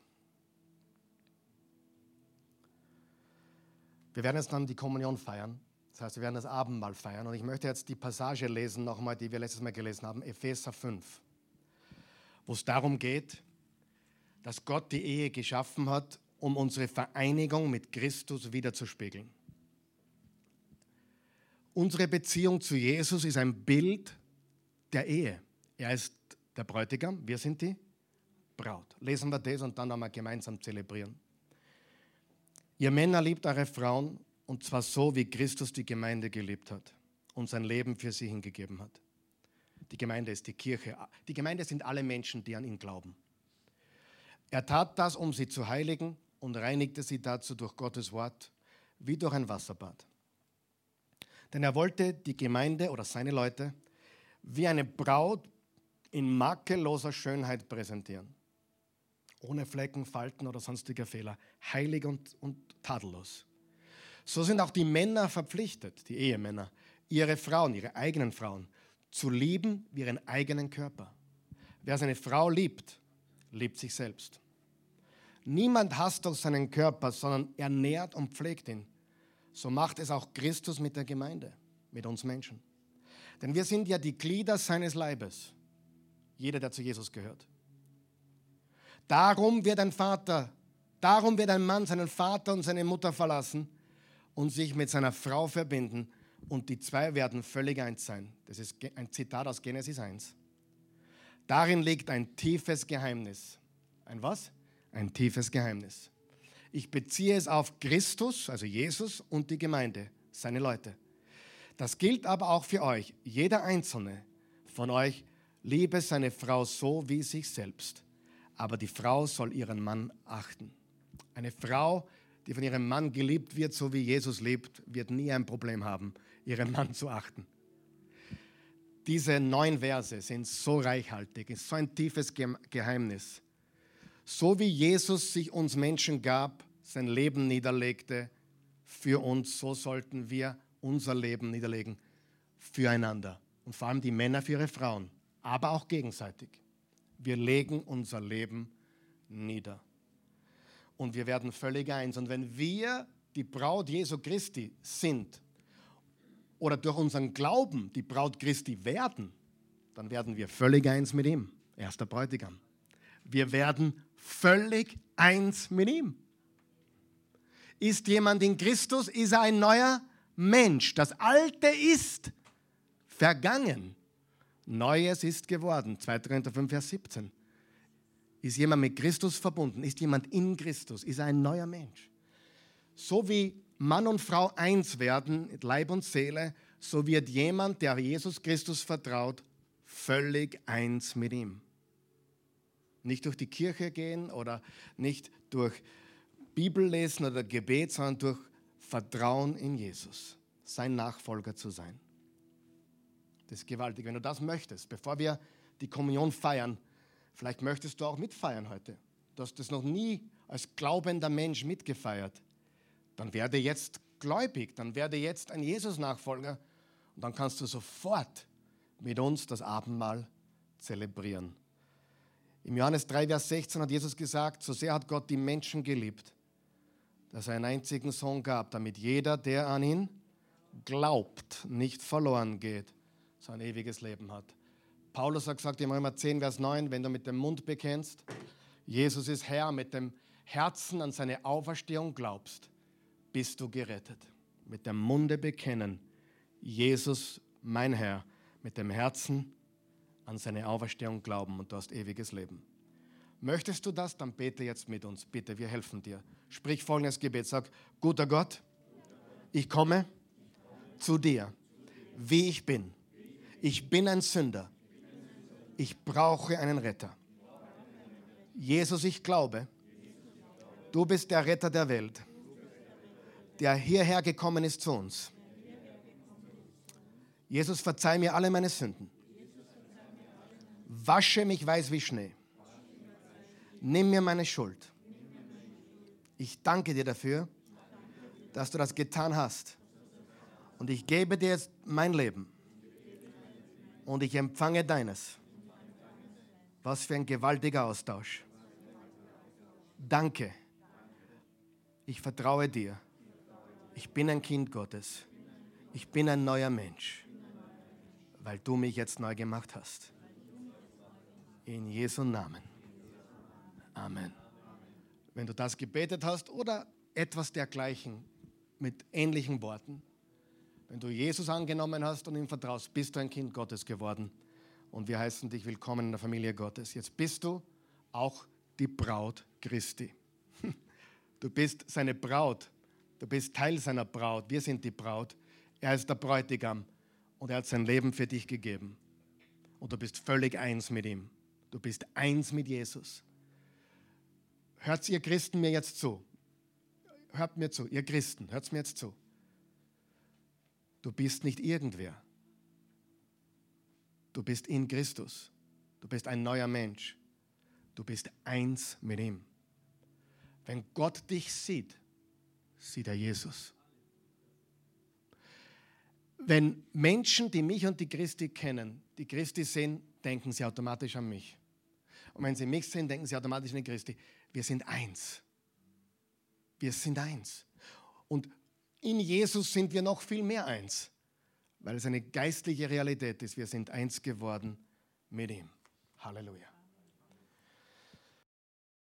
Wir werden jetzt dann die Kommunion feiern. Das heißt, wir werden das Abendmahl feiern. Und ich möchte jetzt die Passage lesen, nochmal, die wir letztes Mal gelesen haben, Epheser 5, wo es darum geht, dass Gott die Ehe geschaffen hat, um unsere Vereinigung mit Christus wiederzuspiegeln. Unsere Beziehung zu Jesus ist ein Bild der Ehe. Er ist der Bräutigam, wir sind die Braut. Lesen wir das und dann einmal gemeinsam zelebrieren. Ihr Männer liebt eure Frauen und zwar so, wie Christus die Gemeinde geliebt hat und sein Leben für sie hingegeben hat. Die Gemeinde ist die Kirche. Die Gemeinde sind alle Menschen, die an ihn glauben. Er tat das, um sie zu heiligen und reinigte sie dazu durch Gottes Wort wie durch ein Wasserbad. Denn er wollte die Gemeinde oder seine Leute wie eine Braut in makelloser Schönheit präsentieren ohne Flecken, Falten oder sonstiger Fehler, heilig und, und tadellos. So sind auch die Männer verpflichtet, die Ehemänner, ihre Frauen, ihre eigenen Frauen, zu lieben wie ihren eigenen Körper. Wer seine Frau liebt, liebt sich selbst. Niemand hasst doch seinen Körper, sondern ernährt und pflegt ihn. So macht es auch Christus mit der Gemeinde, mit uns Menschen. Denn wir sind ja die Glieder seines Leibes. Jeder, der zu Jesus gehört. Darum wird ein Vater, darum wird ein Mann seinen Vater und seine Mutter verlassen und sich mit seiner Frau verbinden und die zwei werden völlig eins sein. Das ist ein Zitat aus Genesis 1. Darin liegt ein tiefes Geheimnis. Ein was? Ein tiefes Geheimnis. Ich beziehe es auf Christus, also Jesus und die Gemeinde, seine Leute. Das gilt aber auch für euch. Jeder einzelne von euch liebe seine Frau so wie sich selbst aber die Frau soll ihren Mann achten. Eine Frau, die von ihrem Mann geliebt wird, so wie Jesus lebt, wird nie ein Problem haben, ihren Mann zu achten. Diese neun Verse sind so reichhaltig, ist so ein tiefes Geheimnis. So wie Jesus sich uns Menschen gab, sein Leben niederlegte für uns, so sollten wir unser Leben niederlegen füreinander. Und vor allem die Männer für ihre Frauen, aber auch gegenseitig. Wir legen unser Leben nieder. Und wir werden völlig eins. Und wenn wir die Braut Jesu Christi sind oder durch unseren Glauben die Braut Christi werden, dann werden wir völlig eins mit ihm. Erster Bräutigam. Wir werden völlig eins mit ihm. Ist jemand in Christus, ist er ein neuer Mensch. Das Alte ist vergangen. Neues ist geworden. 2. Korinther 5, Vers 17. Ist jemand mit Christus verbunden? Ist jemand in Christus? Ist er ein neuer Mensch? So wie Mann und Frau eins werden, Leib und Seele, so wird jemand, der Jesus Christus vertraut, völlig eins mit ihm. Nicht durch die Kirche gehen oder nicht durch Bibel lesen oder Gebet, sondern durch Vertrauen in Jesus, sein Nachfolger zu sein. Das ist gewaltig. Wenn du das möchtest, bevor wir die Kommunion feiern, vielleicht möchtest du auch mitfeiern heute. Du hast das noch nie als glaubender Mensch mitgefeiert. Dann werde jetzt gläubig, dann werde jetzt ein Jesus-Nachfolger und dann kannst du sofort mit uns das Abendmahl zelebrieren. Im Johannes 3, Vers 16 hat Jesus gesagt, so sehr hat Gott die Menschen geliebt, dass er einen einzigen Sohn gab, damit jeder, der an ihn glaubt, nicht verloren geht, sondern ein ewiges Leben hat. Paulus hat gesagt im Römer 10, Vers 9, wenn du mit dem Mund bekennst, Jesus ist Herr, mit dem Herzen an seine Auferstehung glaubst, bist du gerettet. Mit dem Munde bekennen, Jesus mein Herr, mit dem Herzen an seine Auferstehung glauben und du hast ewiges Leben. Möchtest du das, dann bete jetzt mit uns. Bitte, wir helfen dir. Sprich folgendes Gebet. Sag, guter Gott, ich komme zu dir, wie ich bin. Ich bin ein Sünder. Ich brauche einen Retter. Jesus, ich glaube, du bist der Retter der Welt, der hierher gekommen ist zu uns. Jesus, verzeih mir alle meine Sünden. Wasche mich weiß wie Schnee. Nimm mir meine Schuld. Ich danke dir dafür, dass du das getan hast. Und ich gebe dir jetzt mein Leben. Und ich empfange deines. Was für ein gewaltiger Austausch. Danke. Ich vertraue dir. Ich bin ein Kind Gottes. Ich bin ein neuer Mensch, weil du mich jetzt neu gemacht hast. In Jesu Namen. Amen. Wenn du das gebetet hast oder etwas dergleichen mit ähnlichen Worten, wenn du Jesus angenommen hast und ihm vertraust, bist du ein Kind Gottes geworden. Und wir heißen dich willkommen in der Familie Gottes. Jetzt bist du auch die Braut Christi. Du bist seine Braut. Du bist Teil seiner Braut. Wir sind die Braut. Er ist der Bräutigam und er hat sein Leben für dich gegeben. Und du bist völlig eins mit ihm. Du bist eins mit Jesus. Hört ihr Christen mir jetzt zu? Hört mir zu, ihr Christen, hört mir jetzt zu. Du bist nicht irgendwer. Du bist in Christus. Du bist ein neuer Mensch. Du bist eins mit ihm. Wenn Gott dich sieht, sieht er Jesus. Wenn Menschen, die mich und die Christi kennen, die Christi sehen, denken sie automatisch an mich. Und wenn sie mich sehen, denken sie automatisch an Christi. Wir sind eins. Wir sind eins. Und in Jesus sind wir noch viel mehr eins, weil es eine geistliche Realität ist. Wir sind eins geworden mit ihm. Halleluja.